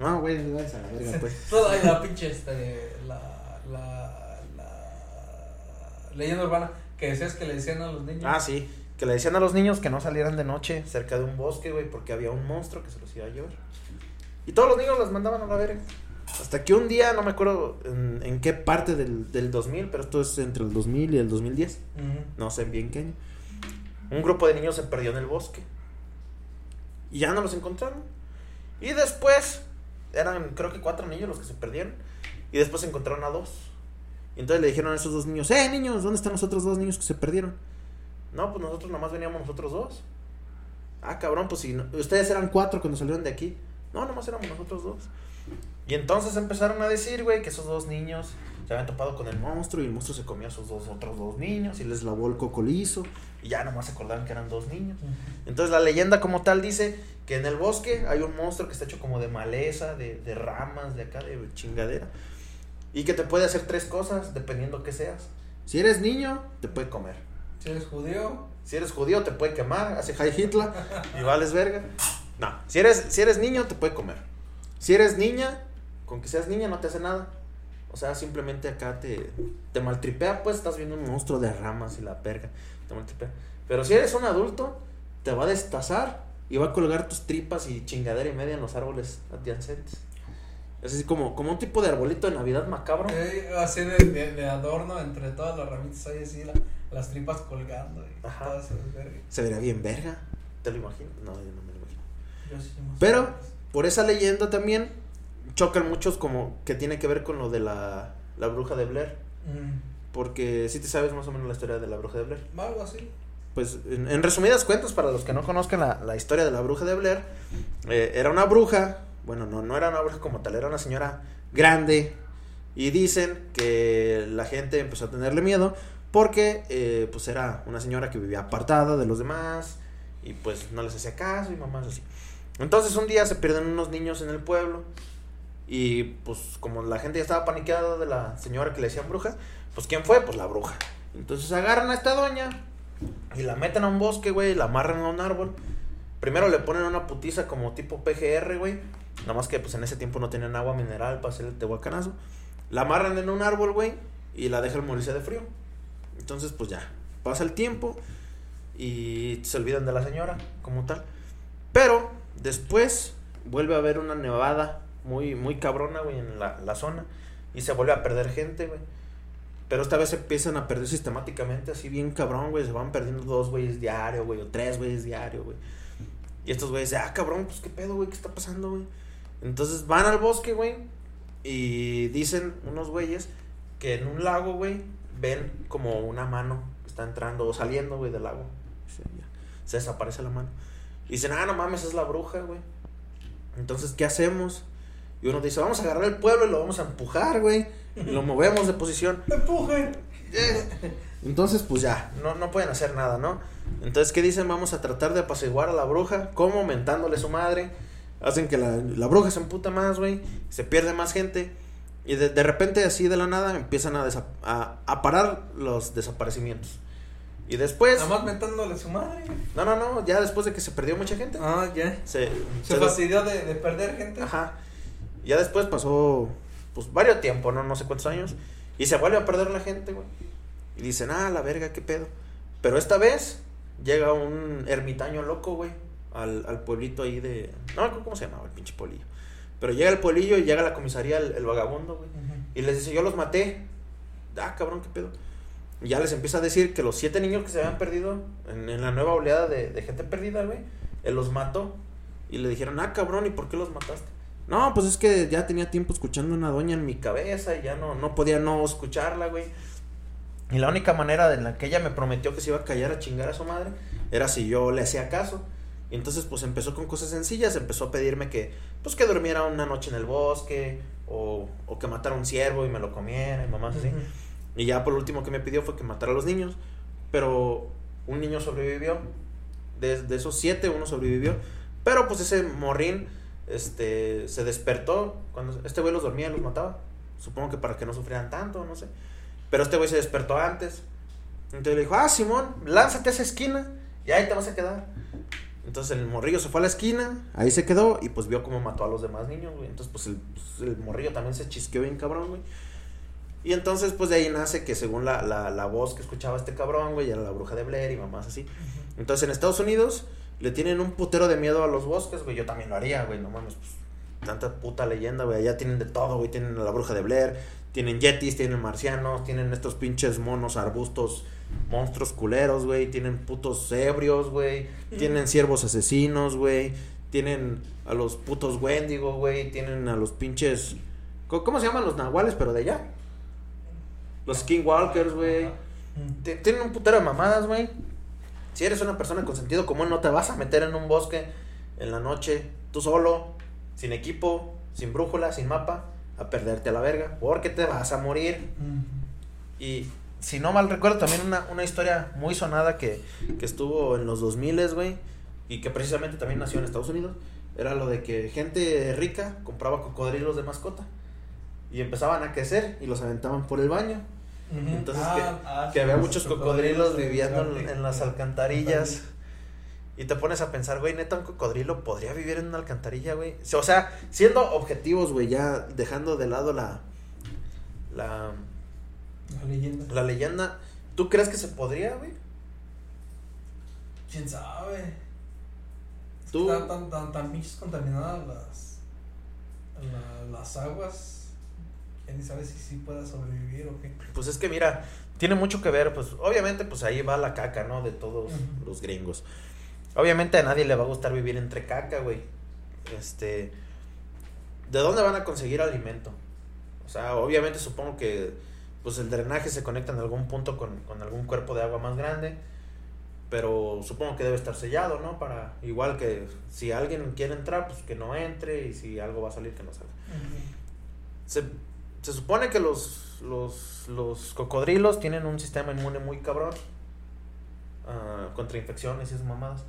No, güey, no vayas a la verga, pues. Toda la pinche, este, la, la, la leyenda urbana que decías que le decían a los niños. Ah, sí. Que le decían a los niños que no salieran de noche cerca de un bosque, güey, porque había un monstruo que se los iba a llevar. Y todos los niños los mandaban a la verga. Hasta que un día, no me acuerdo en, en qué parte del, del 2000, pero esto es entre el 2000 y el 2010. Ujú. No sé bien qué año. Un grupo de niños se perdió en el bosque. Y ya no los encontraron. Y después, eran creo que cuatro niños los que se perdieron. Y después encontraron a dos. Y entonces le dijeron a esos dos niños, ¡eh, niños! ¿Dónde están los otros dos niños que se perdieron? No, pues nosotros nomás veníamos nosotros dos. Ah, cabrón, pues si ustedes eran cuatro cuando salieron de aquí. No, nomás éramos nosotros dos. Y entonces empezaron a decir, güey, que esos dos niños se habían topado con el monstruo y el monstruo se comía a esos dos otros dos niños y les lavó el cocolizo y ya nomás se acordaron que eran dos niños. Entonces la leyenda como tal dice que en el bosque hay un monstruo que está hecho como de maleza, de, de ramas, de acá, de chingadera. Y que te puede hacer tres cosas dependiendo que seas. Si eres niño, te puede comer. Si eres judío, Si eres judío, te puede quemar, hace High Hitler y vales verga. No, si eres, si eres niño, te puede comer. Si eres niña, con que seas niña no te hace nada. O sea, simplemente acá te, te maltripea, pues estás viendo un monstruo de ramas y la verga. Pero si eres un adulto, te va a destazar y va a colgar tus tripas y chingadera y media en los árboles adyacentes. Es así como, como un tipo de arbolito de Navidad macabro. eh, así de, de, de adorno entre todas las ramitas hay así la- las tripas colgando y Ajá. Se vería bien verga. ¿Te lo imaginas? No, yo no me lo imagino. Yo sí Pero por esa leyenda también chocan muchos como que tiene que ver con lo de la, la bruja de Blair. Mm, Porque si te sabes más o menos la historia de la bruja de Blair. algo así. Pues en, en resumidas cuentas, para los que no conozcan la, la historia de la bruja de Blair, eh, era una bruja, bueno, no, no era una bruja como tal, era una señora grande. Y dicen que la gente empezó a tenerle miedo porque eh, pues era una señora que vivía apartada de los demás y pues no les hacía caso y mamás así. Entonces un día se pierden unos niños en el pueblo y pues como la gente ya estaba paniqueada de la señora que le decían bruja, pues ¿quién fue? Pues la bruja. Entonces agarran a esta doña y la meten a un bosque, güey, la amarran a un árbol. Primero le ponen una putiza como tipo PGR, güey. Nada más que pues en ese tiempo no tenían agua mineral para hacer el tehuacanazo. La amarran en un árbol, güey, y la dejan morirse de frío. Entonces, pues ya, pasa el tiempo y se olvidan de la señora como tal. Pero después vuelve a haber una nevada muy, muy cabrona, güey, en la, la zona. Y se vuelve a perder gente, güey. Pero esta vez se empiezan a perder sistemáticamente, así bien cabrón, güey. Se van perdiendo dos güeyes diario, güey, o tres güeyes diario, güey. Y estos güeyes, ah, cabrón, pues qué pedo, güey, qué está pasando, güey. Entonces van al bosque, güey. Y dicen unos güeyes que en un lago, güey, ven como una mano está entrando o saliendo, güey, del lago. Se, se desaparece la mano. Y dicen, ah, no mames, es la bruja, güey. Entonces, ¿qué hacemos? Y uno dice, vamos a agarrar el pueblo y lo vamos a empujar, güey. Lo movemos de posición. ¡Empujen! Entonces, pues ya, no, no pueden hacer nada, ¿no? Entonces, ¿qué dicen? Vamos a tratar de apaciguar a la bruja. ¿Cómo? Mentándole su madre. Hacen que la, la bruja se emputa más, güey. Se pierde más gente. Y de, de repente, así de la nada, empiezan a, a, a parar los desaparecimientos. Y después... Nada más mentándole a su madre. No, no, no, ya después de que se perdió mucha gente. Ah, ya. Se, Se se- fastidió de, de perder gente. Ajá. Ya después pasó, pues, varios tiempo, ¿no? No sé cuántos años. Y se vuelve a perder la gente, güey. Y dicen, ah, la verga, qué pedo. Pero esta vez llega un ermitaño loco, güey. Al, al pueblito ahí de... No me acuerdo cómo se llamaba el pinche pueblillo. Pero llega el pueblillo y llega a la comisaría el, el vagabundo, güey. Y les dice, yo los maté. Ah, cabrón, qué pedo. Y ya les empieza a decir que los siete niños que se habían perdido en, en la nueva oleada de, de gente perdida, güey, él los mató. Y le dijeron, ah, cabrón, ¿y por qué los mataste? No, pues es que ya tenía tiempo escuchando una doña en mi cabeza y ya no, no podía no escucharla, güey. Y la única manera en la que ella me prometió que se iba a callar a chingar a su madre era si yo le hacía caso. Y entonces pues empezó con cosas sencillas, empezó a pedirme que pues que durmiera una noche en el bosque o, o que matara un ciervo y me lo comiera y mamás así. Y ya por lo último que me pidió fue que matara a los niños. Pero un niño sobrevivió. De, de esos siete, uno sobrevivió. Pero pues ese morrín este, se despertó. Cuando este güey los dormía y los mataba. Supongo que para que no sufrieran tanto, no sé. Pero este güey se despertó antes. Entonces le dijo, ah, Simón, lánzate a esa esquina y ahí te vas a quedar. Entonces el morrillo se fue a la esquina, ahí se quedó y pues vio cómo mató a los demás niños, güey. Entonces pues el, pues, el morrillo también se chisqueó bien cabrón, güey. Y entonces pues de ahí nace que según la, la, la voz que escuchaba este cabrón, güey, era la bruja de Blair y mamás así. Entonces en Estados Unidos le tienen un putero de miedo a los bosques, güey. Yo también lo haría, güey, no mames, pues tanta puta leyenda, güey. Allá tienen de todo, güey. Tienen a la bruja de Blair, tienen yetis, tienen marcianos, tienen estos pinches monos, arbustos, monstruos culeros, güey. Tienen putos ebrios, güey. Tienen ciervos asesinos, güey. Tienen a los putos Wendigo, güey. Tienen a los pinches. ¿Cómo se llaman los nahuales, pero de allá? Los skinwalkers, güey. Tienen un putero de mamadas, güey. Si eres una persona con sentido común, no te vas a meter en un bosque en la noche, tú solo, sin equipo, sin brújula, sin mapa, a perderte a la verga, porque te vas a morir. Y si no mal recuerdo, también una, una historia muy sonada que, que estuvo en los 2000, güey, y que precisamente también nació en Estados Unidos, era lo de que gente rica compraba cocodrilos de mascota y empezaban a crecer y los aventaban por el baño. Entonces Ah, que, ah, que sí, había muchos cocodrilos viviendo en, las alcantarillas. Y te pones a pensar, güey, neta, un cocodrilo podría vivir en una alcantarilla, güey. O sea, siendo objetivos, güey, ya dejando de lado la, la, La leyenda. la leyenda. ¿Tú crees que se podría, güey? ¿Quién sabe? Tú- Están tan, tan, tan contaminadas las, la- las aguas. ¿Quién ni sabe si sí pueda sobrevivir o qué? Pues es que mira, tiene mucho que ver, pues obviamente pues ahí va la caca, ¿no? De todos los gringos. Obviamente a nadie le va a gustar vivir entre caca, güey. Este, ¿de dónde van a conseguir alimento? O sea, obviamente supongo que pues el drenaje se conecta en algún punto con, con algún cuerpo de agua más grande. Pero supongo que debe estar sellado, ¿no? Para, igual que si alguien quiere entrar, pues que no entre y si algo va a salir, que no salga. Se, se supone que los, los, los cocodrilos tienen un sistema inmune muy cabrón ah, contra infecciones y esas mamadas.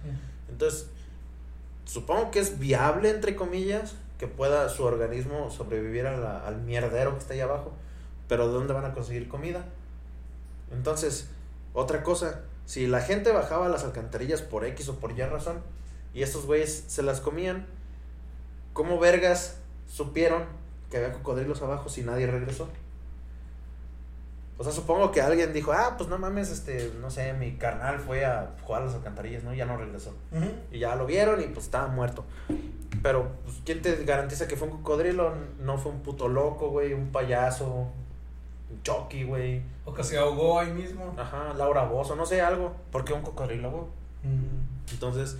Entonces, supongo que es viable, entre comillas, que pueda su organismo sobrevivir a la- al mierdero que está ahí abajo. Pero ¿de dónde van a conseguir comida? Entonces, otra cosa, si la gente bajaba a las alcantarillas por X o por Y razón, y estos güeyes se las comían, ¿cómo vergas supieron que había cocodrilos abajo si nadie regresó? O sea, supongo que alguien dijo, ah, pues no mames, este, no sé, mi carnal fue a jugar a las alcantarillas, ¿no? Y ya no regresó. Y ya lo vieron y pues estaba muerto. Pero, pues, ¿quién te garantiza que fue un cocodrilo? No fue un puto loco, güey, un payaso, un Chucky, güey. O que se ahogó ahí mismo. Ajá, Laura Bozo, no sé, algo. ¿Por qué un cocodrilo, güey? Entonces,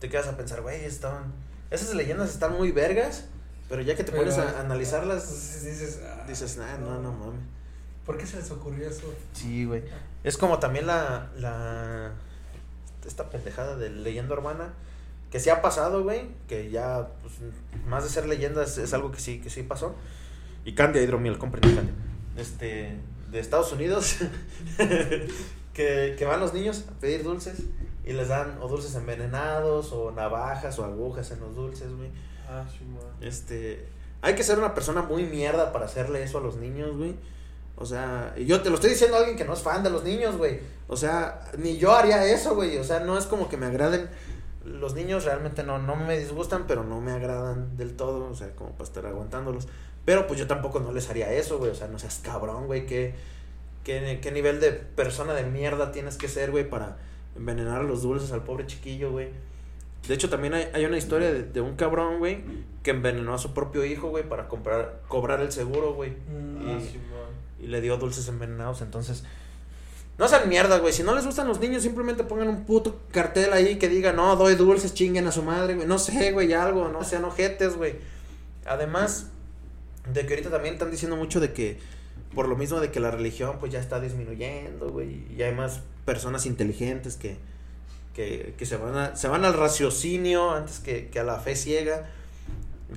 te quedas a pensar, güey, estaban... Esas leyendas están muy vergas, pero ya que te pones a analizarlas, pues, dices, ah, dices, nah, no, no mames. ¿Por qué se les ocurrió eso? Sí, güey. Es como también la, la... Esta pendejada de leyenda urbana, que sí ha pasado, güey, que ya, pues, más de ser leyenda es, es algo que sí, que sí pasó. Y Candia Hidromiel, compren Candia. Este, de Estados Unidos, que, que van los niños a pedir dulces y les dan o dulces envenenados o navajas o agujas en los dulces, güey. Ah. Este, hay que ser una persona muy mierda para hacerle eso a los niños, güey. O sea, yo te lo estoy diciendo a alguien que no es fan de los niños, güey. O sea, ni yo haría eso, güey. O sea, no es como que me agraden. Los niños realmente no, no me disgustan, pero no me agradan del todo. O sea, como para estar aguantándolos. Pero pues yo tampoco no les haría eso, güey. O sea, no seas cabrón, güey. ¿Qué, qué, qué nivel de persona de mierda tienes que ser, güey, para envenenar los dulces al pobre chiquillo, güey? De hecho, también hay, hay una historia de, de un cabrón, güey, que envenenó a su propio hijo, güey, para comprar, cobrar el seguro, güey. Ah, Y- sí, man. y le dio dulces envenenados. Entonces, no sean mierda, güey. Si no les gustan los niños, simplemente pongan un puto cartel ahí que diga, no, doy dulces, chinguen a su madre, güey. No sé, güey, algo, no sean ojetes, güey. Además, de que ahorita también están diciendo mucho de que, por lo mismo de que la religión, pues ya está disminuyendo, güey. Y hay más personas inteligentes que, que, que se, van a- se van al raciocinio antes que, que a la fe ciega.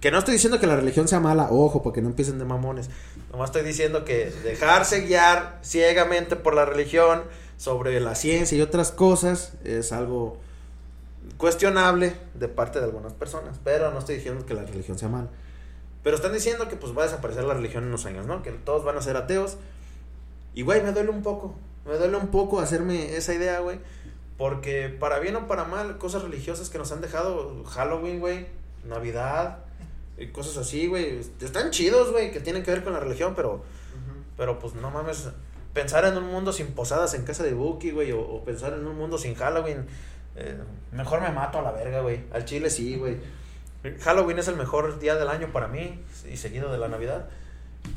Que no estoy diciendo que la religión sea mala, ojo, porque no empiecen de mamones. Nomás estoy diciendo que dejarse guiar ciegamente por la religión sobre la ciencia y otras cosas es algo cuestionable de parte de algunas personas. Pero no estoy diciendo que la religión sea mala. Pero están diciendo que pues va a desaparecer la religión en unos años, ¿no? Que todos van a ser ateos. Y güey, me duele un poco. Me duele un poco hacerme esa idea, güey. Porque para bien o para mal, cosas religiosas que nos han dejado Halloween, güey, Navidad, y cosas así, güey, están chidos, güey, que tienen que ver con la religión, pero pero pues no mames, pensar en un mundo sin posadas en casa de Buki, güey, o, o pensar en un mundo sin Halloween, eh, mejor me mato a la verga, güey. Al chile sí, güey. Halloween es el mejor día del año para mí, y seguido de la Navidad.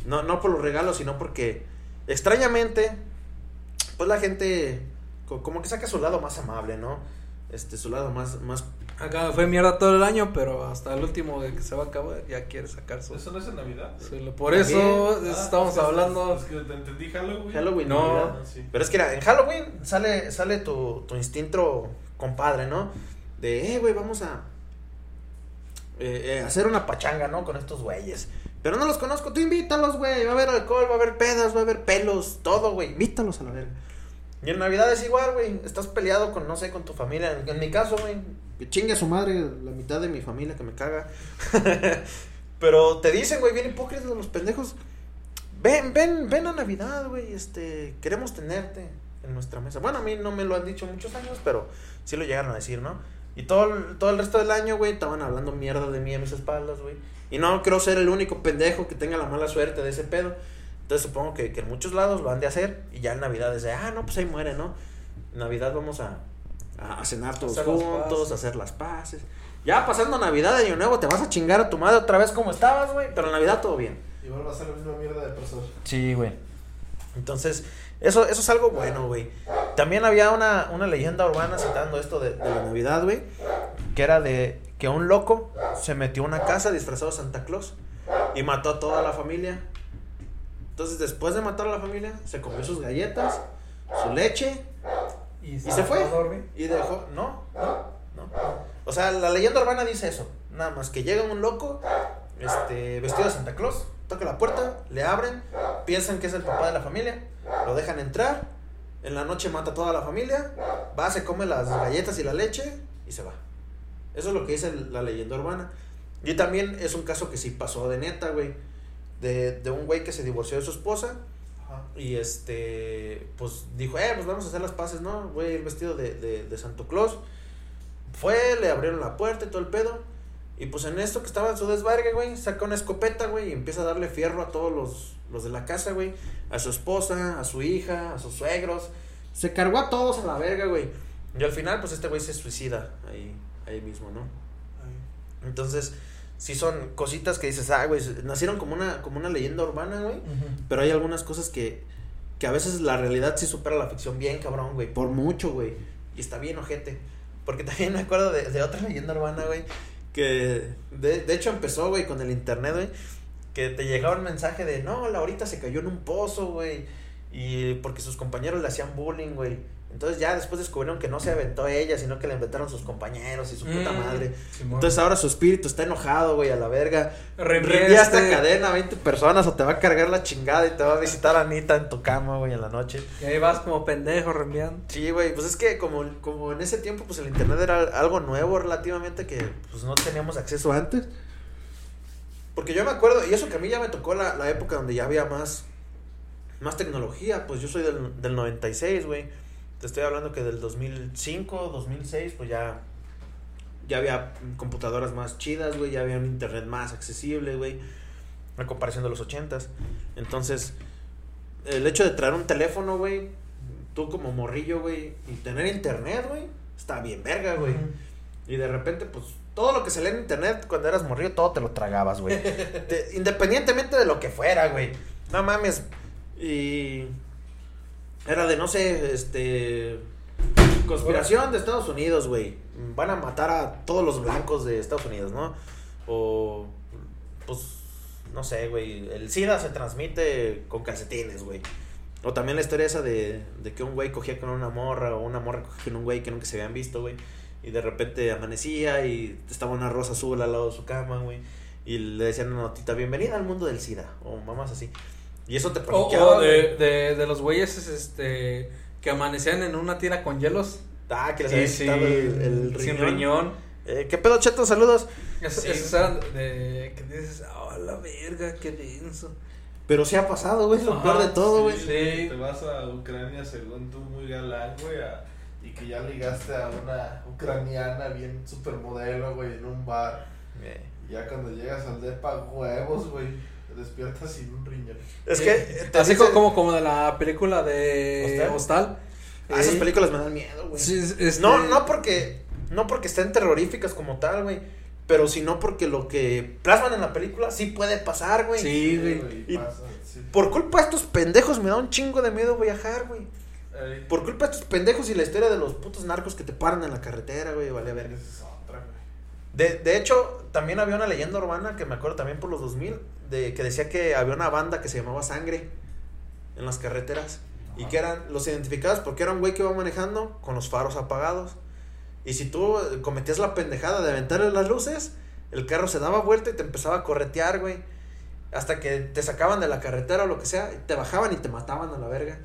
No, no por los regalos, sino porque extrañamente, pues la gente como que saca su lado más amable, ¿no? Este, su lado más, más Acá fue mierda todo el año, pero hasta el último de que se va a acabar ya quiere sacar su... ¿Eso no es en Navidad? su- Por eso. Ah, estamos es que- hablando... Es que te entendí Halloween. Halloween, No. Navidad. Ah, sí. Pero es que era, en Halloween sale, sale tu, tu instinto compadre, ¿no? De, eh, güey, vamos a eh, eh, hacer una pachanga, ¿no? Con estos güeyes. Pero no los conozco, tú invítalos, güey. Va a haber alcohol, va a haber pedas, va a haber pelos, todo, güey. Invítalos a la verga. Y en Navidad es igual, güey. Estás peleado con, no sé, con tu familia. En, en mi caso, güey, que chingue a su madre la mitad de mi familia que me caga. Pero te dicen, güey, bien hipócritas los pendejos. Ven, ven, ven a Navidad, güey. Este, queremos tenerte en nuestra mesa. Bueno, a mí no me lo han dicho muchos años, pero sí lo llegaron a decir, ¿no? Y todo, el- todo el resto del año, güey, estaban hablando mierda de mí a mis espaldas, güey. Y no creo ser el único pendejo que tenga la mala suerte de ese pedo. Entonces supongo que, que en muchos lados lo han de hacer. Y ya en Navidad es de, ah, no, pues ahí muere, ¿no? En Navidad vamos a, a, a cenar todos Hacer juntos, a hacer las paces. Ya pasando Navidad, Año Nuevo, te vas a chingar a tu madre otra vez como estabas, güey. Pero en Navidad todo bien. Igual va a ser la misma mierda de personas. Sí, güey. Entonces, eso, eso es algo bueno, güey. También había una, una leyenda urbana citando esto de, de la Navidad, güey. Que era de que un loco se metió a una casa disfrazado de Santa Claus y mató a toda la familia. Entonces, después de matar a la familia, se comió sus galletas, su leche y se fue. Y dejó. No, no, no. O sea, la leyenda urbana dice eso. Nada más que llega un loco, este, vestido de Santa Claus, toca la puerta, le abren, piensan que es el papá de la familia, lo dejan entrar, en la noche mata a toda la familia, va, se come las galletas y la leche y se va. Eso es lo que dice la leyenda urbana. Y también es un caso que sí pasó de neta, güey. De, de un güey que se divorció de su esposa Ajá. y este, pues dijo, eh, pues vamos a hacer las paces, ¿no? Voy a ir vestido de, de, de Santo Claus. Fue, le abrieron la puerta y todo el pedo. Y pues en esto que estaba en su desbargue, güey, saca una escopeta, güey, y empieza a darle fierro a todos los, los de la casa, güey. A su esposa, a su hija, a sus suegros. Se cargó a todos a la verga, güey. Y al final, pues este güey se suicida ahí, ahí mismo, ¿no? Entonces, sí son cositas que dices, ah, güey, nacieron como una, como una leyenda urbana, güey. Pero hay algunas cosas que, que a veces la realidad sí supera la ficción bien cabrón, güey. Por mucho, güey. Y está bien ojete. Porque también me acuerdo de, de otra leyenda urbana, güey. Que de, de hecho empezó, güey, con el internet, güey. Que te llegaba un mensaje de, no, Laurita se cayó en un pozo, güey. Y porque sus compañeros le hacían bullying, güey. Entonces ya después descubrieron que no se aventó ella, sino que la inventaron sus compañeros y su puta Mm, madre. Entonces ahora su espíritu está enojado, güey, a la verga. Reenvía esta cadena a 20 personas o te va a cargar la chingada y te va a visitar Anita en tu cama, güey, en la noche. Y ahí vas como pendejo reenviando. Sí, güey, pues es que como, como en ese tiempo, pues el internet era algo nuevo relativamente que pues no teníamos acceso antes. Porque yo me acuerdo, y eso que a mí ya me tocó la, la época donde ya había más, más tecnología, pues yo soy del, del 96, güey. Te estoy hablando que del 2005, 2006, pues ya, ya había computadoras más chidas, güey, ya había un internet más accesible, güey, a comparación de los 80s. Entonces, el hecho de traer un teléfono, güey, tú como morrillo, güey, y tener internet, güey, está bien verga, güey. Y de repente, pues, todo lo que se lee en internet cuando eras morrillo, todo te lo tragabas, güey. Te- independientemente de lo que fuera, güey. No mames. Y era de, no sé, este... Conspiración de Estados Unidos, güey. Van a matar a todos los blancos de Estados Unidos, ¿no? O, pues, no sé, güey. El SIDA se transmite con calcetines, güey. O también la historia esa de, de que un güey cogía con una morra o una morra cogía con un güey que nunca se habían visto, güey. Y de repente amanecía y estaba una rosa azul al lado de su cama, güey. Y le decían una notita, bienvenida al mundo del SIDA. O mamás así. Y eso te paniqueaba, de, de, de los güeyes este, que amanecían en una tira con hielos. Ah, que les había el, el sin riñón. riñón. Eh, ¿Qué pedo, Cheto? Saludos. Eso- Sí. Esos eran de que dices, oh, la verga, qué denso. Pero sí ha pasado, güey. Lo peor de todo, güey. sí. Te vas a Ucrania según tú muy galán, güey, a- y que ya ligaste a una ucraniana bien supermodelo, güey, en un bar. Eh, Y ya cuando llegas al depa, huevos, güey, te despiertas sin un riñón. Es Sí. que. te Así dicen- como, como de la película de ¿Hostal? Hostal. Ah, esas Eh, películas me dan miedo, güey. sí, este- No, no porque. No porque estén terroríficas como tal, güey. Pero sino porque lo que plasman en la película sí puede pasar, güey. Sí, güey. Sí. Por culpa de estos pendejos me da un chingo de miedo viajar, güey. Ey, Por culpa de estos pendejos y la historia de los putos narcos que te paran en la carretera, güey, vale verga. esa es otra, güey. De, de hecho, también había una leyenda urbana que me acuerdo también por los 2000, de que decía que había una banda que se llamaba Sangre en las carreteras y que eran los identificados porque era un güey que iba manejando con los faros apagados. Y si tú eh, cometías la pendejada de aventarle las luces, el carro se daba vuelta y te empezaba a corretear, güey. Hasta que te sacaban de la carretera o lo que sea, y te bajaban y te mataban a la verga.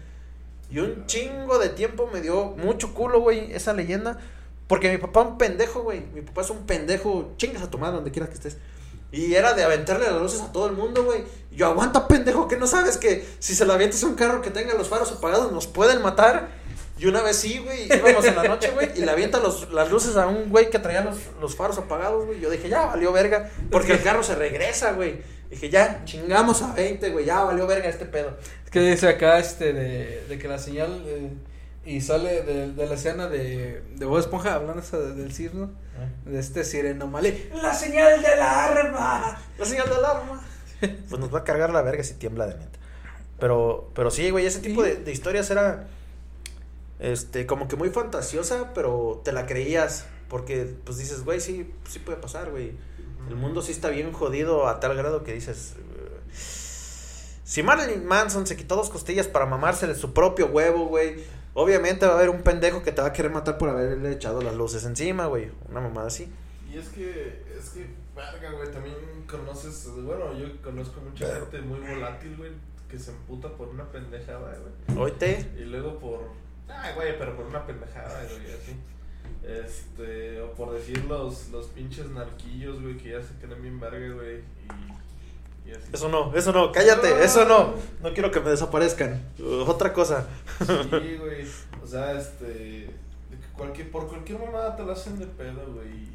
Y un chingo de tiempo me dio mucho culo, güey, esa leyenda. Porque mi papá un pendejo, güey. Mi papá es un pendejo. Chingas a tu madre donde quieras que estés. Y era de aventarle las luces a todo el mundo, güey. Yo aguanta, pendejo, que no sabes que si se la avientas a un carro que tenga los faros apagados nos pueden matar. Y una vez sí, güey, íbamos en la noche, güey, y le avienta los, las luces a un güey que traía los, los faros apagados, güey. Yo dije, ya valió verga, porque el carro se regresa, güey. Dije, ya, chingamos a 20, güey, ya valió verga este pedo. Es que dice acá este de, de que la señal eh, y sale de, de la escena de, de Bob Esponja hablando esa de- del sismo de este sireno male la señal de alarma La señal de alarma. Pues nos va a cargar la verga si tiembla de neta. Pero, pero sí, güey, ese tipo de, de historias era este, como que muy fantasiosa, pero te la creías. Porque, pues dices, güey, sí, sí puede pasar, güey. El mundo sí está bien jodido a tal grado que dices. eh, Si Marilyn Manson se quitó dos costillas para mamársele su propio huevo, güey. Obviamente va a haber un pendejo que te va a querer matar por haberle echado las luces encima, güey. Una mamada así. Y es que, es que, verga, güey, también conoces, bueno, yo conozco mucha gente muy volátil, güey, que se emputa por una pendejada, güey. Oíte. Y luego por, ay, güey, pero por una pendejada, güey, así. Este, o por decir los, los pinches narquillos, güey, que ya se creen bien verga, güey, y. Eso no, eso no, cállate, eso no. No quiero que me desaparezcan. Uh, otra cosa. Sí, güey, o sea, este, cualquier, por cualquier mamada te la hacen de pedo, güey. y-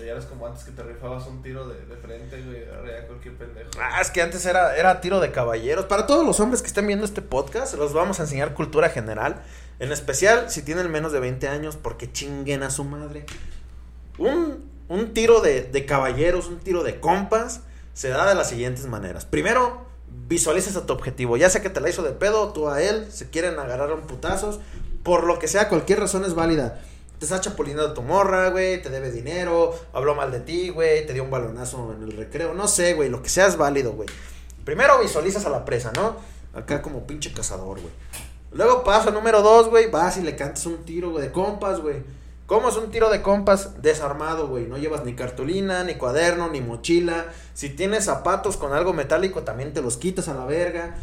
y Ya eres como antes que te rifabas un tiro de, de frente, güey. Ahora ya cualquier pendejo. Ah, es que antes era, era tiro de caballeros. Para todos los hombres que estén viendo este podcast, los vamos a enseñar cultura general. En especial si tienen menos de 20 años, porque chinguen a su madre. Un, un tiro de, de caballeros, un tiro de compas, se da de las siguientes maneras. Primero, visualizas a tu objetivo. Ya sea que te la hizo de pedo, tú a él, se quieren agarrar a un putazos. Por lo que sea, cualquier razón es válida. Te está chapulinando tu morra, güey, te debe dinero, habló mal de ti, güey, te dio un balonazo en el recreo, no sé, güey, lo que sea es válido, güey. Primero visualizas a la presa, ¿no? Acá como pinche cazador, güey. Luego paso número dos, güey, vas y le cantas un tiro, güey, de compas, güey. ¿Cómo es un tiro de compas desarmado, güey? No llevas ni cartulina, ni cuaderno, ni mochila. Si tienes zapatos con algo metálico, también te los quitas a la verga.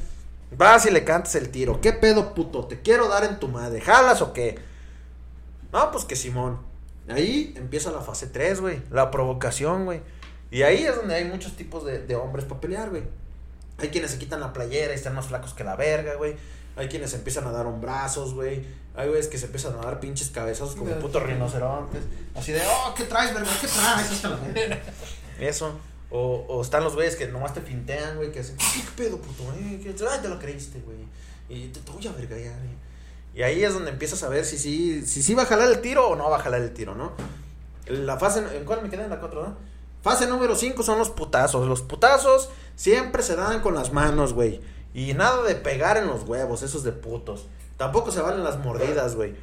Vas y le cantas el tiro. ¿Qué pedo, puto? Te quiero dar en tu madre. ¿Jalas o qué? No, pues que Simón. Ahí empieza la fase 3, güey. La provocación, güey. Y ahí es donde hay muchos tipos de, de hombres para pelear, güey. Hay quienes se quitan la playera y están más flacos que la verga, güey. Hay quienes empiezan a dar hombrazos, güey. Hay güeyes que se empiezan a dar pinches cabezazos como putos rinocerontes. Así de, oh, ¿qué traes, verga? ¿Qué traes? Eso. O, o están los güeyes que nomás te fintean, güey, que hacen, ¿qué pedo, puto? Eh? ¿Qué- Ay, te lo creíste, güey. Y te tuya, verga, ya, güey. Y ahí es donde empiezas a ver si sí si, sí va a jalar el tiro o no va a jalar el tiro, ¿no? La fase, ¿en cuál me quedé? En la 4, ¿no? Fase número 5 son los putazos. Los putazos siempre se dan con las manos, güey. Y nada de pegar en los huevos, esos de putos. Tampoco se valen las mordidas, güey.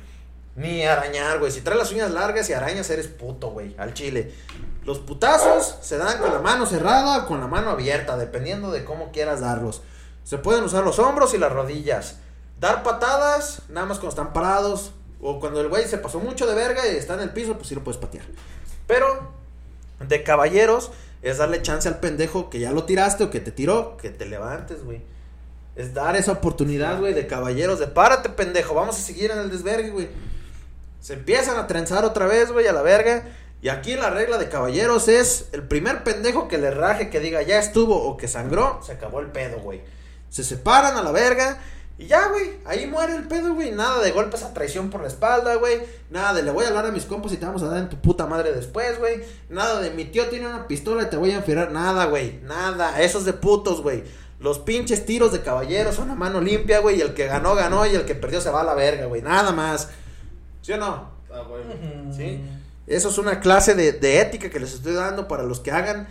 Ni arañar, güey. Si traes las uñas largas y arañas, eres puto, güey. Al chile. Los putazos se dan con la mano cerrada o con la mano abierta, dependiendo de cómo quieras darlos. Se pueden usar los hombros y las rodillas. Dar patadas, nada más cuando están parados. O cuando el güey se pasó mucho de verga y está en el piso, pues sí lo puedes patear. Pero de caballeros es darle chance al pendejo que ya lo tiraste o que te tiró, que te levantes, güey. Es dar esa oportunidad, güey, de caballeros, de párate, pendejo, vamos a seguir en el desvergue, güey. Se empiezan a trenzar otra vez, güey, a la verga. Y aquí la regla de caballeros es el primer pendejo que le raje, que diga ya estuvo o que sangró, se acabó el pedo, güey. Se separan a la verga y ya, güey, ahí muere el pedo, güey. Nada de golpes a traición por la espalda, güey. Nada de le voy a hablar a mis compas y te vamos a dar en tu puta madre después, güey. Nada de mi tío tiene una pistola y te voy a enfiar. Nada, güey. Nada. Esos de putos, güey. Los pinches tiros de caballeros son a mano limpia, güey. Y el que ganó, ganó. Y el que perdió se va a la verga, güey. Nada más. ¿Sí o no? Ah, güey. ¿Sí? Eso es una clase de, de ética que les estoy dando para los que hagan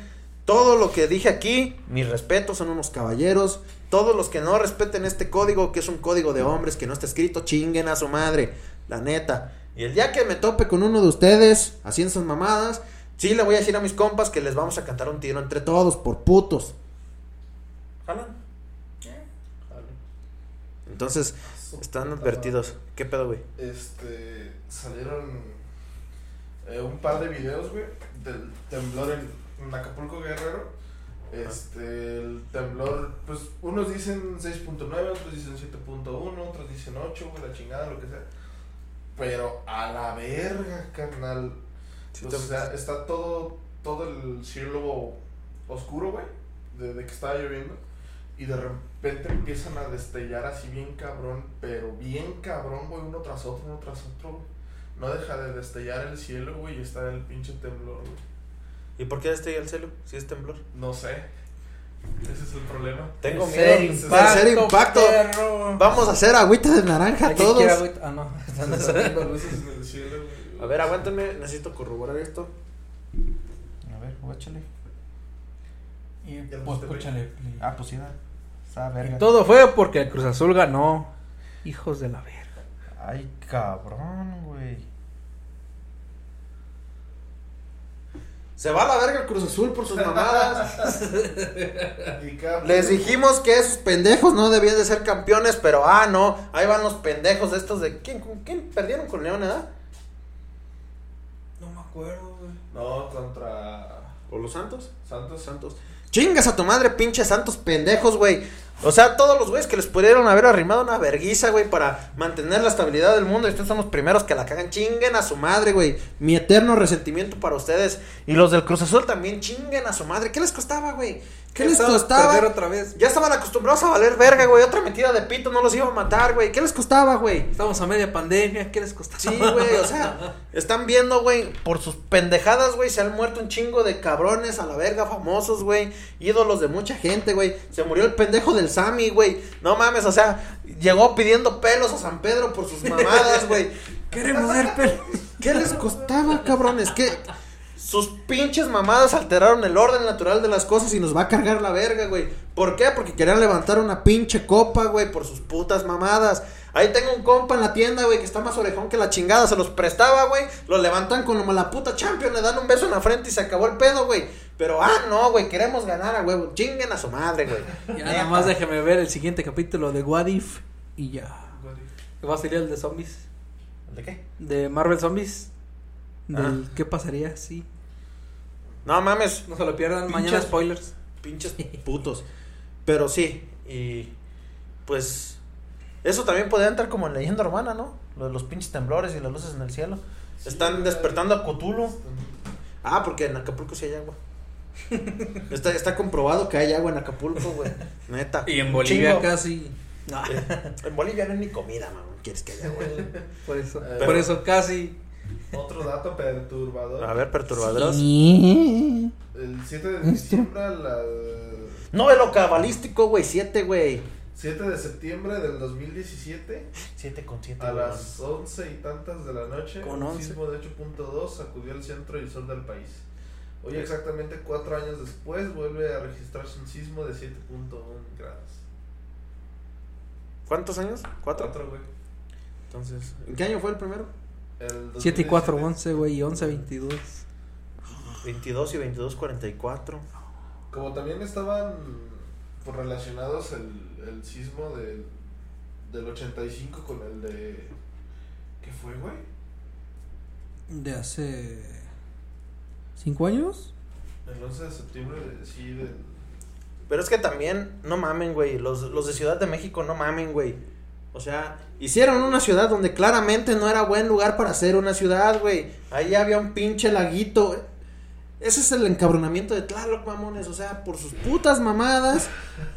todo lo que dije aquí. Mis respetos, son unos caballeros. Todos los que no respeten este código, que es un código de hombres, que no está escrito, chinguen a su madre. La neta. Y el día que me tope con uno de ustedes haciendo esas mamadas, sí le voy a decir a mis compas que les vamos a cantar un tiro entre todos por putos. ¿Jalan? Entonces, están advertidos. ¿Qué pedo, güey? Este, salieron eh, un par de videos, güey, del temblor en, en Acapulco Guerrero. Este, el temblor, pues unos dicen 6.9, otros dicen 7.1, otros dicen 8, güey, la chingada, lo que sea. Pero a la verga, carnal. Sí, O sea, está todo, todo el cielo oscuro, güey, de, de que estaba lloviendo. Y de repente empiezan a destellar así bien cabrón, pero bien cabrón, güey, uno tras otro, uno tras otro, güey. No deja de destellar el cielo, güey, y está el pinche temblor, güey. ¿Y por qué este el celo? Si es temblor. No sé. Ese es el problema. Tengo miedo. impacto, Tercer impacto. perro. Vamos a hacer agüita de naranja ¿Alguien todos. agüita? Ah, no. Están luces en el cielo, güey. A ver, aguántenme, necesito corroborar esto. A ver, guáchale. Y pues escúchale. play. Ah, pues sí, da. Está verga. Y todo fue porque el Cruz Azul ganó. Hijos de la verga. Ay, cabrón, güey. Se va a la verga el Cruz Azul por sus mamadas. Les dijimos que esos pendejos no debían de ser campeones, pero ah, no. Ahí van los pendejos estos de. ¿Quién, con quién perdieron con León, eh? No me acuerdo, güey. No, contra ¿O los Santos? Santos. Santos. Chingas a tu madre, pinche santos pendejos, güey. O sea, todos los güeyes que les pudieron haber arrimado una verguiza, güey, para mantener la estabilidad del mundo. Y ustedes son los primeros que la cagan. Chinguen a su madre, güey. Mi eterno resentimiento para ustedes. Y los del Cruz Azul también chinguen a su madre. ¿Qué les costaba, güey? ¿Qué les costaba? otra vez. Ya estaban acostumbrados a valer verga, güey. Otra metida de pito no los iba a matar, güey. ¿Qué les costaba, güey? Estamos a media pandemia. ¿Qué les costaba? Sí, güey, o sea, están viendo, güey, por sus pendejadas, güey, se han muerto un chingo de cabrones a la verga, famosos, güey, ídolos de mucha gente, güey. Se murió el pendejo del Sammy, güey. No mames, o sea, llegó pidiendo pelos a San Pedro por sus mamadas, güey. Queremos ver pelo. ¿Qué les costaba, cabrones? ¿Qué? Sus pinches mamadas alteraron el orden natural de las cosas y nos va a cargar la verga, güey. ¿Por qué? Porque querían levantar una pinche copa, güey, por sus putas mamadas. Ahí tengo un compa en la tienda, güey, que está más orejón que la chingada. Se los prestaba, güey. Lo levantan con como la puta champion, le dan un beso en la frente y se acabó el pedo, güey. Pero, ah, no, güey, queremos ganar a huevo. Chinguen a su madre, güey. Ya nada más déjeme ver el siguiente capítulo de What If y ya. Que va a salir el de zombies. ¿De qué? De Marvel Zombies. Del Ah. ¿Qué pasaría? Sí. No mames, No se lo pierdan. Pinches- Mañana spoilers. pinches putos. Pero sí, y pues eso también podría entrar como en leyenda urbana, ¿no? Lo de los pinches temblores y las luces en el cielo. Están despertando a Cthulhu. Ah, porque en Acapulco sí hay agua. está, está comprobado que hay agua en Acapulco, güey. Neta. Y en Bolivia chingo. casi. Eh, En Bolivia no hay ni comida, mamón. ¿Quieres que haya agua? Por eso. Por eso casi. Otro dato perturbador. A ver, perturbadores. El 7 de diciembre a las Novelo cabalístico, güey. Siete, güey. 7 de septiembre del 2017 Siete con siete. a güey. las 11 y tantas de la noche Con un 11. sismo de 8.2 sacudió el centro y el sur del país. Hoy exactamente cuatro años después vuelve a registrarse un sismo de 7.1 grados. ¿Cuántos años? ¿Cuatro? Cuatro, güey. Entonces, ¿en qué año fue el primero? El 7 y 4, 2017. 11, güey. Y 11, 22. 22 y 22, 44. Como también estaban pues, relacionados el, el sismo del, del 85 con el de... ¿Qué fue, güey? De hace. ¿5 años? El 11 de septiembre, de, sí, del... Pero es que también, no mamen, güey. Los, los de Ciudad de México no mamen, güey. O sea, hicieron una ciudad donde claramente no era buen lugar para hacer una ciudad, güey. Ahí había un pinche laguito. Ese es el encabronamiento de Tlaloc, mamones. O sea, por sus putas mamadas,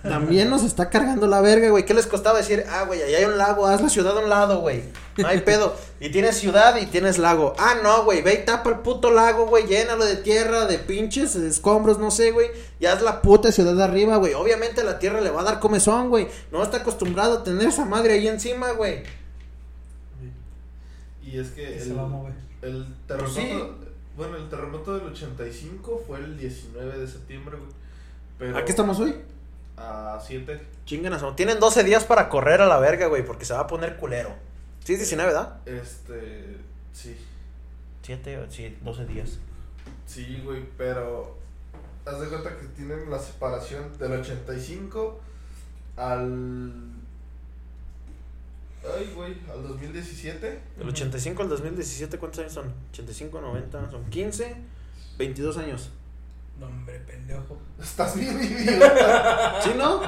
también nos está cargando la verga, güey. ¿Qué les costaba decir, ah, güey, ahí hay un lago, haz la ciudad a un lado, güey? No hay pedo. Y tienes ciudad y tienes lago. Ah, no, güey, ve y tapa el puto lago, güey. Llénalo de tierra, de pinches escombros, no sé, güey. Y haz la puta ciudad de arriba, güey. Obviamente la tierra le va a dar comezón, güey. No está acostumbrado a tener esa madre ahí encima, güey. Y es que Se el, va a mover. el terremoto... Pues sí. Bueno, el terremoto del 85 fue el 19 de septiembre, güey. Pero ¿A qué estamos hoy? A 7. Chingan a su- Tienen 12 días para correr a la verga, güey, porque se va a poner culero. Sí, es 19, ¿verdad? Este... Sí. 7, sí, 12 días. Sí, güey, pero haz de cuenta que tienen la separación del 85 al... Ay, güey, al 2017. Del 85 al 2017, ¿cuántos años son? 85, 90, son 15, 22 años. No, hombre, pendejo. Estás bien idiota. ¿Sí, no?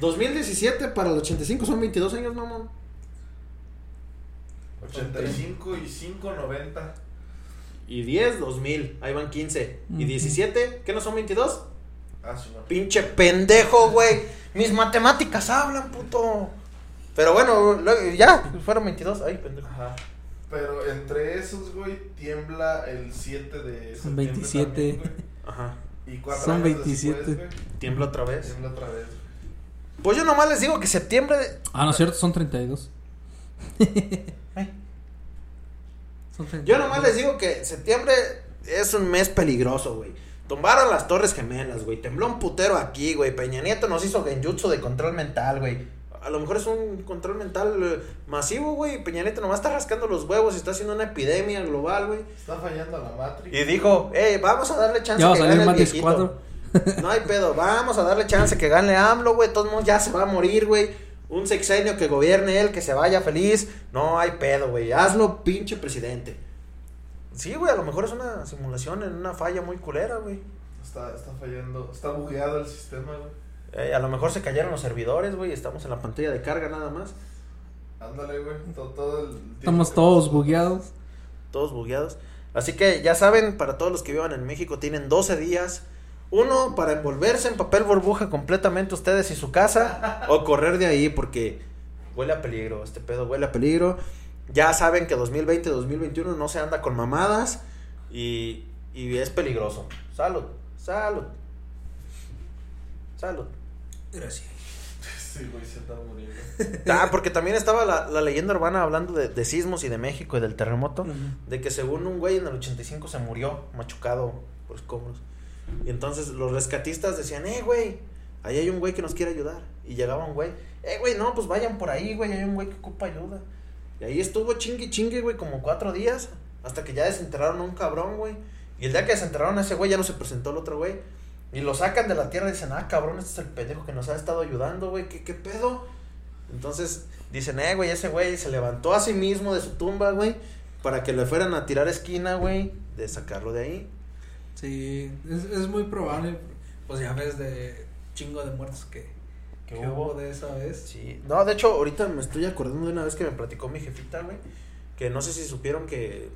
2017 para el 85 son 22 años, mamón. 85 y 5, 90. Y 10, 2000. Ahí van 15. ¿Y Ujú. 17? ¿Qué no son 22? Ah, sí, no. Pinche pendejo, güey. Mis matemáticas hablan, puto. Pero bueno, luego- ya, fueron 22. Ay, pendejo. Ajá. Pero entre esos, güey, tiembla el 7 de Son septiembre 27. también, güey. Ajá. Y cuatro Son años 27. después, güey, Tiembla otra vez. tiembla otra vez. Pues yo nomás les digo que septiembre. Ah, no es cierto, son 32. Ay. Son 32. Yo nomás les digo que septiembre es un mes peligroso, güey. Tumbaron las Torres Gemelas, güey. Tembló un putero aquí, güey. Peña Nieto nos hizo genjutsu de control mental, güey. A lo mejor es un control mental eh, masivo, güey. Peña Nieto nomás está rascando los huevos y está haciendo una epidemia global, güey. Está fallando la Matrix. Y dijo, eh, vamos a darle chance Ya va a que salir gane el Matrix viejito. 4. No hay pedo, vamos a darle chance que gane AMLO, güey. Todo el mundo ya se va a morir, güey. Un sexenio que gobierne él, que se vaya feliz. No hay pedo, güey. Hazlo, pinche presidente. Sí, güey, a lo mejor es una simulación en una falla muy culera, güey. Está, está fallando, está bugueado el sistema, güey. Eh, a lo mejor se cayeron los servidores, güey. Estamos en la pantalla de carga nada más. Ándale, güey. Todo, todo el Estamos todos bugueados. Todos bugueados. Así que ya saben, para todos los que vivan en México, tienen 12 días. Uno, para envolverse en papel burbuja completamente ustedes y su casa. o correr de ahí porque huele a peligro. Este pedo huele a peligro. Ya saben que 2020, 2021 no se anda con mamadas. Y, y es peligroso. Salud, salud. Salud. Gracias. Sí, güey, se está muriendo. Ah, porque también estaba la, la leyenda urbana hablando de, de sismos y de México y del terremoto. De que según un güey en el 85 se murió machucado por escombros. Y entonces los rescatistas decían, eh, güey, ahí hay un güey que nos quiere ayudar. Y llegaba un güey, eh, güey, no, pues vayan por ahí, güey, hay un güey que ocupa ayuda. Y ahí estuvo chingue chingue, güey, como cuatro días. Hasta que ya desenterraron a un cabrón, güey. Y el día que desenterraron a ese güey ya no se presentó el otro güey. Y lo sacan de la tierra y dicen, ah, cabrón, este es el pendejo que nos ha estado ayudando, güey, ¿qué, qué pedo? Entonces, dicen, eh, güey, ese güey se levantó a sí mismo de su tumba, güey, para que le fueran a tirar esquina, güey, de sacarlo de ahí. Sí, es, es muy probable. Pues ya ves de chingo de muertos que, ¿Qué que hubo? hubo de esa vez. Sí. No, de hecho, ahorita me estoy acordando de una vez que me platicó mi jefita, güey, que no sé si supieron que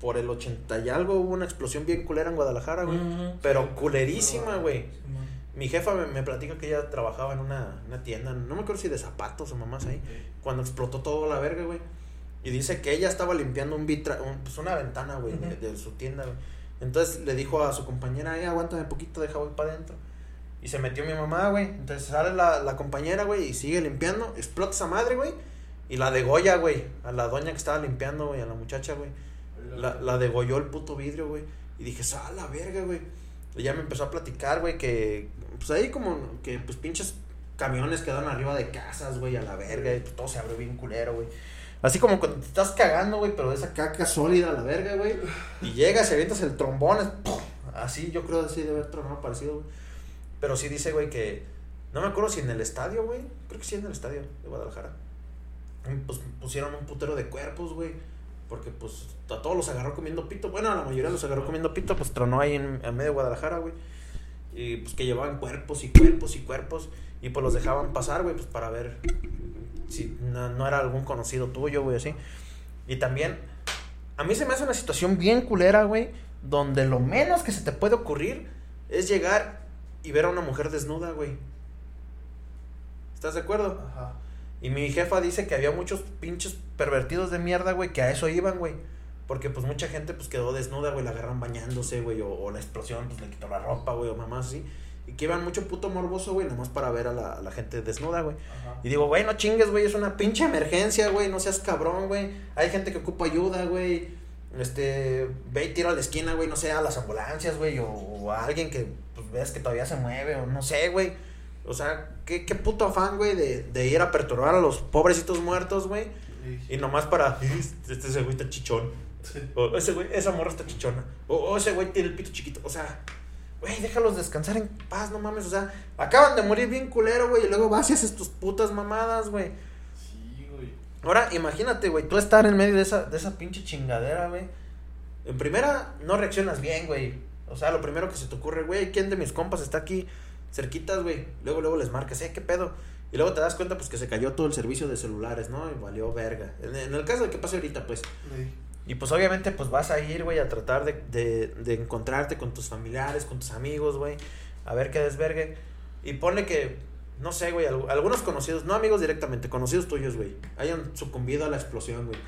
por el 80 y algo hubo una explosión bien culera en Guadalajara, güey. Pero culerísima, güey. Mi jefa me, me platica que ella trabajaba en una, una tienda, no me acuerdo si de zapatos o mamás ahí, cuando explotó todo la verga, güey. Y dice que ella estaba limpiando un vitra, un- pues una ventana, güey, de, de su tienda, güey. Entonces le dijo a su compañera, eh, aguántame poquito, deja voy para adentro. Y se metió mi mamá, güey. Entonces sale la, la compañera, güey, y sigue limpiando. Explota esa madre, güey. Y la degolla, güey. A la doña que estaba limpiando, güey, a la muchacha, güey. La, la degolló el puto vidrio, güey. Y dije, ¡ah, la verga, güey! Y ya me empezó a platicar, güey, que pues ahí como que pues pinches camiones quedaron arriba de casas, güey, a la verga. Y todo se abrió bien culero, güey. Así como cuando te estás cagando, güey, pero esa caca sólida a la verga, güey. Y llegas y avientas el trombón. Así, yo creo así de haber tronado parecido, güey. Pero sí dice, güey, que. No me acuerdo si en el estadio, güey. Creo que sí en el estadio de Guadalajara. Pues pusieron un putero de cuerpos, güey. Porque pues a todos los agarró comiendo pito. Bueno, a la mayoría los agarró comiendo pito, pues tronó ahí en, en medio de Guadalajara, güey. Y pues que llevaban cuerpos y cuerpos y cuerpos. Y pues los dejaban pasar, güey, pues para ver si no, no era algún conocido tuyo, güey, así. Y también, a mí se me hace una situación bien culera, güey, donde lo menos que se te puede ocurrir es llegar y ver a una mujer desnuda, güey. ¿Estás de acuerdo? Ajá. Y mi jefa dice que había muchos pinches pervertidos de mierda, güey, que a eso iban, güey. Porque pues mucha gente pues quedó desnuda, güey, la agarran bañándose, güey, o, o la explosión pues le quitó la ropa, güey, o mamás así. Y que iban mucho puto morboso, güey, nomás para ver a la, a la gente desnuda, güey. Y digo, güey, no chingues, güey, es una pinche emergencia, güey, no seas cabrón, güey. Hay gente que ocupa ayuda, güey. Este, ve y tira a la esquina, güey, no sé, a las ambulancias, güey, o, o a alguien que, pues, ves que todavía se mueve, o no sé, güey. O sea, qué, qué puto afán, güey, de, de ir a perturbar a los pobrecitos muertos, güey. Y- nomás para, este ese güey está chichón. O ese güey, esa morra está chichona. O, o ese güey tiene el pito chiquito. O sea, güey, déjalos descansar en paz, no mames. O sea, acaban de morir bien culero, güey. Y luego vas y haces tus putas mamadas, güey. Sí, güey. Ahora, imagínate, güey, tú estar en medio de esa, de esa pinche chingadera, güey. En primera, no reaccionas bien, güey. O sea, lo primero que se te ocurre, güey, ¿quién de mis compas está aquí cerquitas, güey? Luego, luego les marcas, eh, ¿qué pedo? Y luego te das cuenta, pues, que se cayó todo el servicio de celulares, ¿no? Y valió verga. En, en el caso de que pase ahorita, pues. Sí. Y pues obviamente pues vas a ir, güey, a tratar de, de, de encontrarte con tus familiares, con tus amigos, güey, a ver qué desvergue. Y pone que, no sé, güey, al- algunos conocidos, no amigos directamente, conocidos tuyos, güey, hayan sucumbido a la explosión, güey.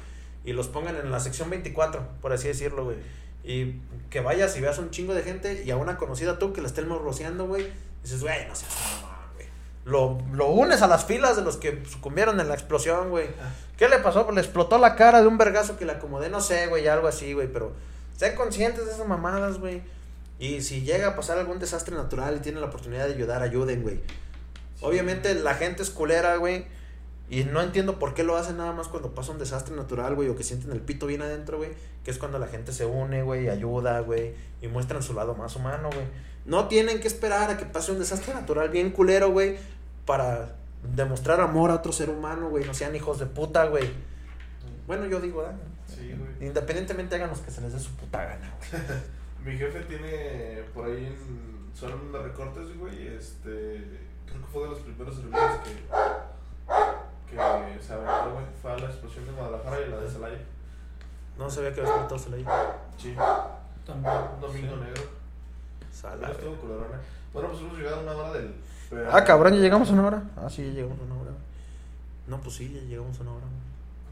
Y los pongan en la sección 24, por así decirlo, güey. Y que vayas y veas un chingo de gente y a una conocida tú que la estén morroceando, güey. Dices, güey, no seas mamón, güey. Lo, lo unes a las filas de los que sucumbieron en la explosión, güey. ¿Qué le pasó? Pues le explotó la cara de un vergazo que le acomodé, no sé, güey, algo así, güey, pero sean conscientes de esas mamadas, güey. Y si llega a pasar algún desastre natural y tienen la oportunidad de ayudar, ayuden, güey. Obviamente la gente es culera, güey. Y no entiendo por qué lo hacen nada más cuando pasa un desastre natural, güey, o que sienten el pito bien adentro, güey. Que es cuando la gente se une, güey, ayuda, güey, y muestran su lado más humano, güey. No tienen que esperar a que pase un desastre natural bien culero, güey, para demostrar amor a otro ser humano, güey. No sean hijos de puta, güey. Bueno, yo digo, ¿eh? Sí, güey. Independientemente hagan los que se les dé su puta gana, güey. Mi jefe tiene por ahí en zona de recortes, güey. Este. Creo que fue de los primeros servicios que. Que se aventó, güey. Fue a la explosión de Guadalajara y la de Celaya. No sabía que había explotado leí. Sí. También. Un domingo negro. Sala, Pero güey. estuvo culorona. Bueno, pues hemos llegado a una hora del. Ah, cabrón, ya llegamos a una hora. Ah, sí, ya llegamos a una hora. No, pues sí, ya llegamos a una hora.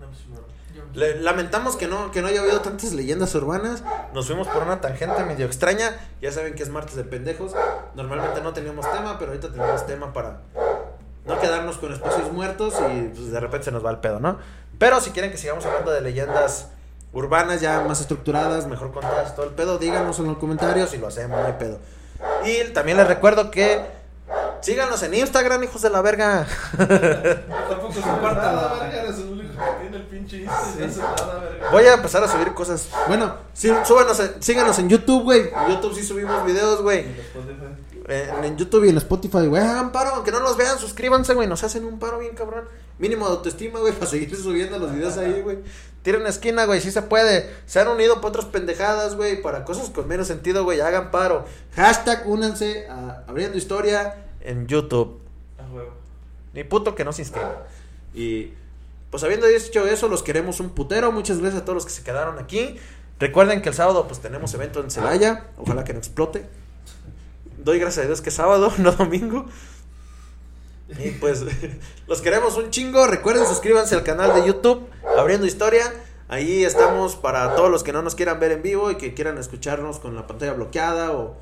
No, pues, Le- lamentamos que no, que no haya habido tantas leyendas urbanas. Nos fuimos por una tangente medio extraña. Ya saben que es martes de pendejos. Normalmente no teníamos tema, pero ahorita tenemos tema para no quedarnos con espacios muertos y pues, de repente se nos va el pedo, ¿no? Pero si quieren que sigamos hablando de leyendas urbanas ya más estructuradas, mejor contadas, todo el pedo, díganos en los comentarios y lo hacemos, no hay pedo. Y también les recuerdo que síganos en Instagram, hijos de la verga. Tampoco se la- verga, eres el único que tiene el pinche Insta y no hace nada, verga. Voy a empezar a subir cosas. Bueno, sí, súbanos, en- síganos en YouTube, güey. En YouTube sí subimos videos, güey. Los en, YouTube y en Spotify, güey, hagan paro, aunque no nos vean, suscríbanse, güey, nos hacen un paro bien cabrón. Mínimo de autoestima, güey, para seguir subiendo los videos ahí, güey. Tiren esquina, güey, sí se puede. Se han unido para otras pendejadas, güey, para cosas con menos sentido, güey, hagan paro. Hashtag únanse a Abriendo Historia en YouTube. Ni puto que no se inscriba. Y pues habiendo dicho eso, los queremos un putero. Muchas gracias a todos los que se quedaron aquí. Recuerden que el sábado pues tenemos evento en Celaya. Ojalá que no explote. Doy gracias a Dios que es sábado, no domingo. Y pues los queremos un chingo. Recuerden suscríbanse al canal de YouTube Abriendo Historia. Ahí estamos para todos los que no nos quieran ver en vivo y que quieran escucharnos con la pantalla bloqueada o,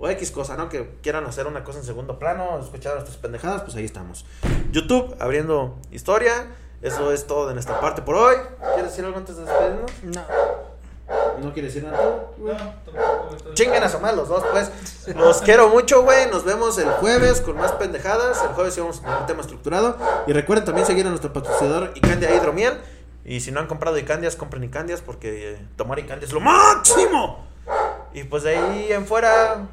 X cosa, ¿no? Que quieran hacer una cosa en segundo plano, escuchar nuestras pendejadas, pues ahí estamos. YouTube Abriendo Historia. Eso es todo de nuestra parte por hoy. ¿Quieres decir algo antes de despedirnos? No. ¿No quieres decir nada? No, tampoco, a su madre los dos, pues. Los quiero mucho, güey. Nos vemos el jueves con más pendejadas. El jueves sí vamos a tener un tema estructurado. Y recuerden también seguir a nuestro patrocinador Icandia Hidromiel. Y si no han comprado Icandias, compren Icandias porque eh, tomar Icandia es lo máximo. Y pues de ahí en fuera,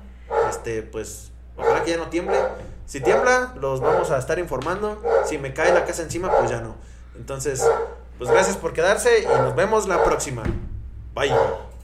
este, pues, ojalá que ya no tiemble. Si tiembla, los vamos a estar informando. Si me cae la casa encima, pues ya no. Entonces, pues gracias por quedarse y nos vemos la próxima. Bye.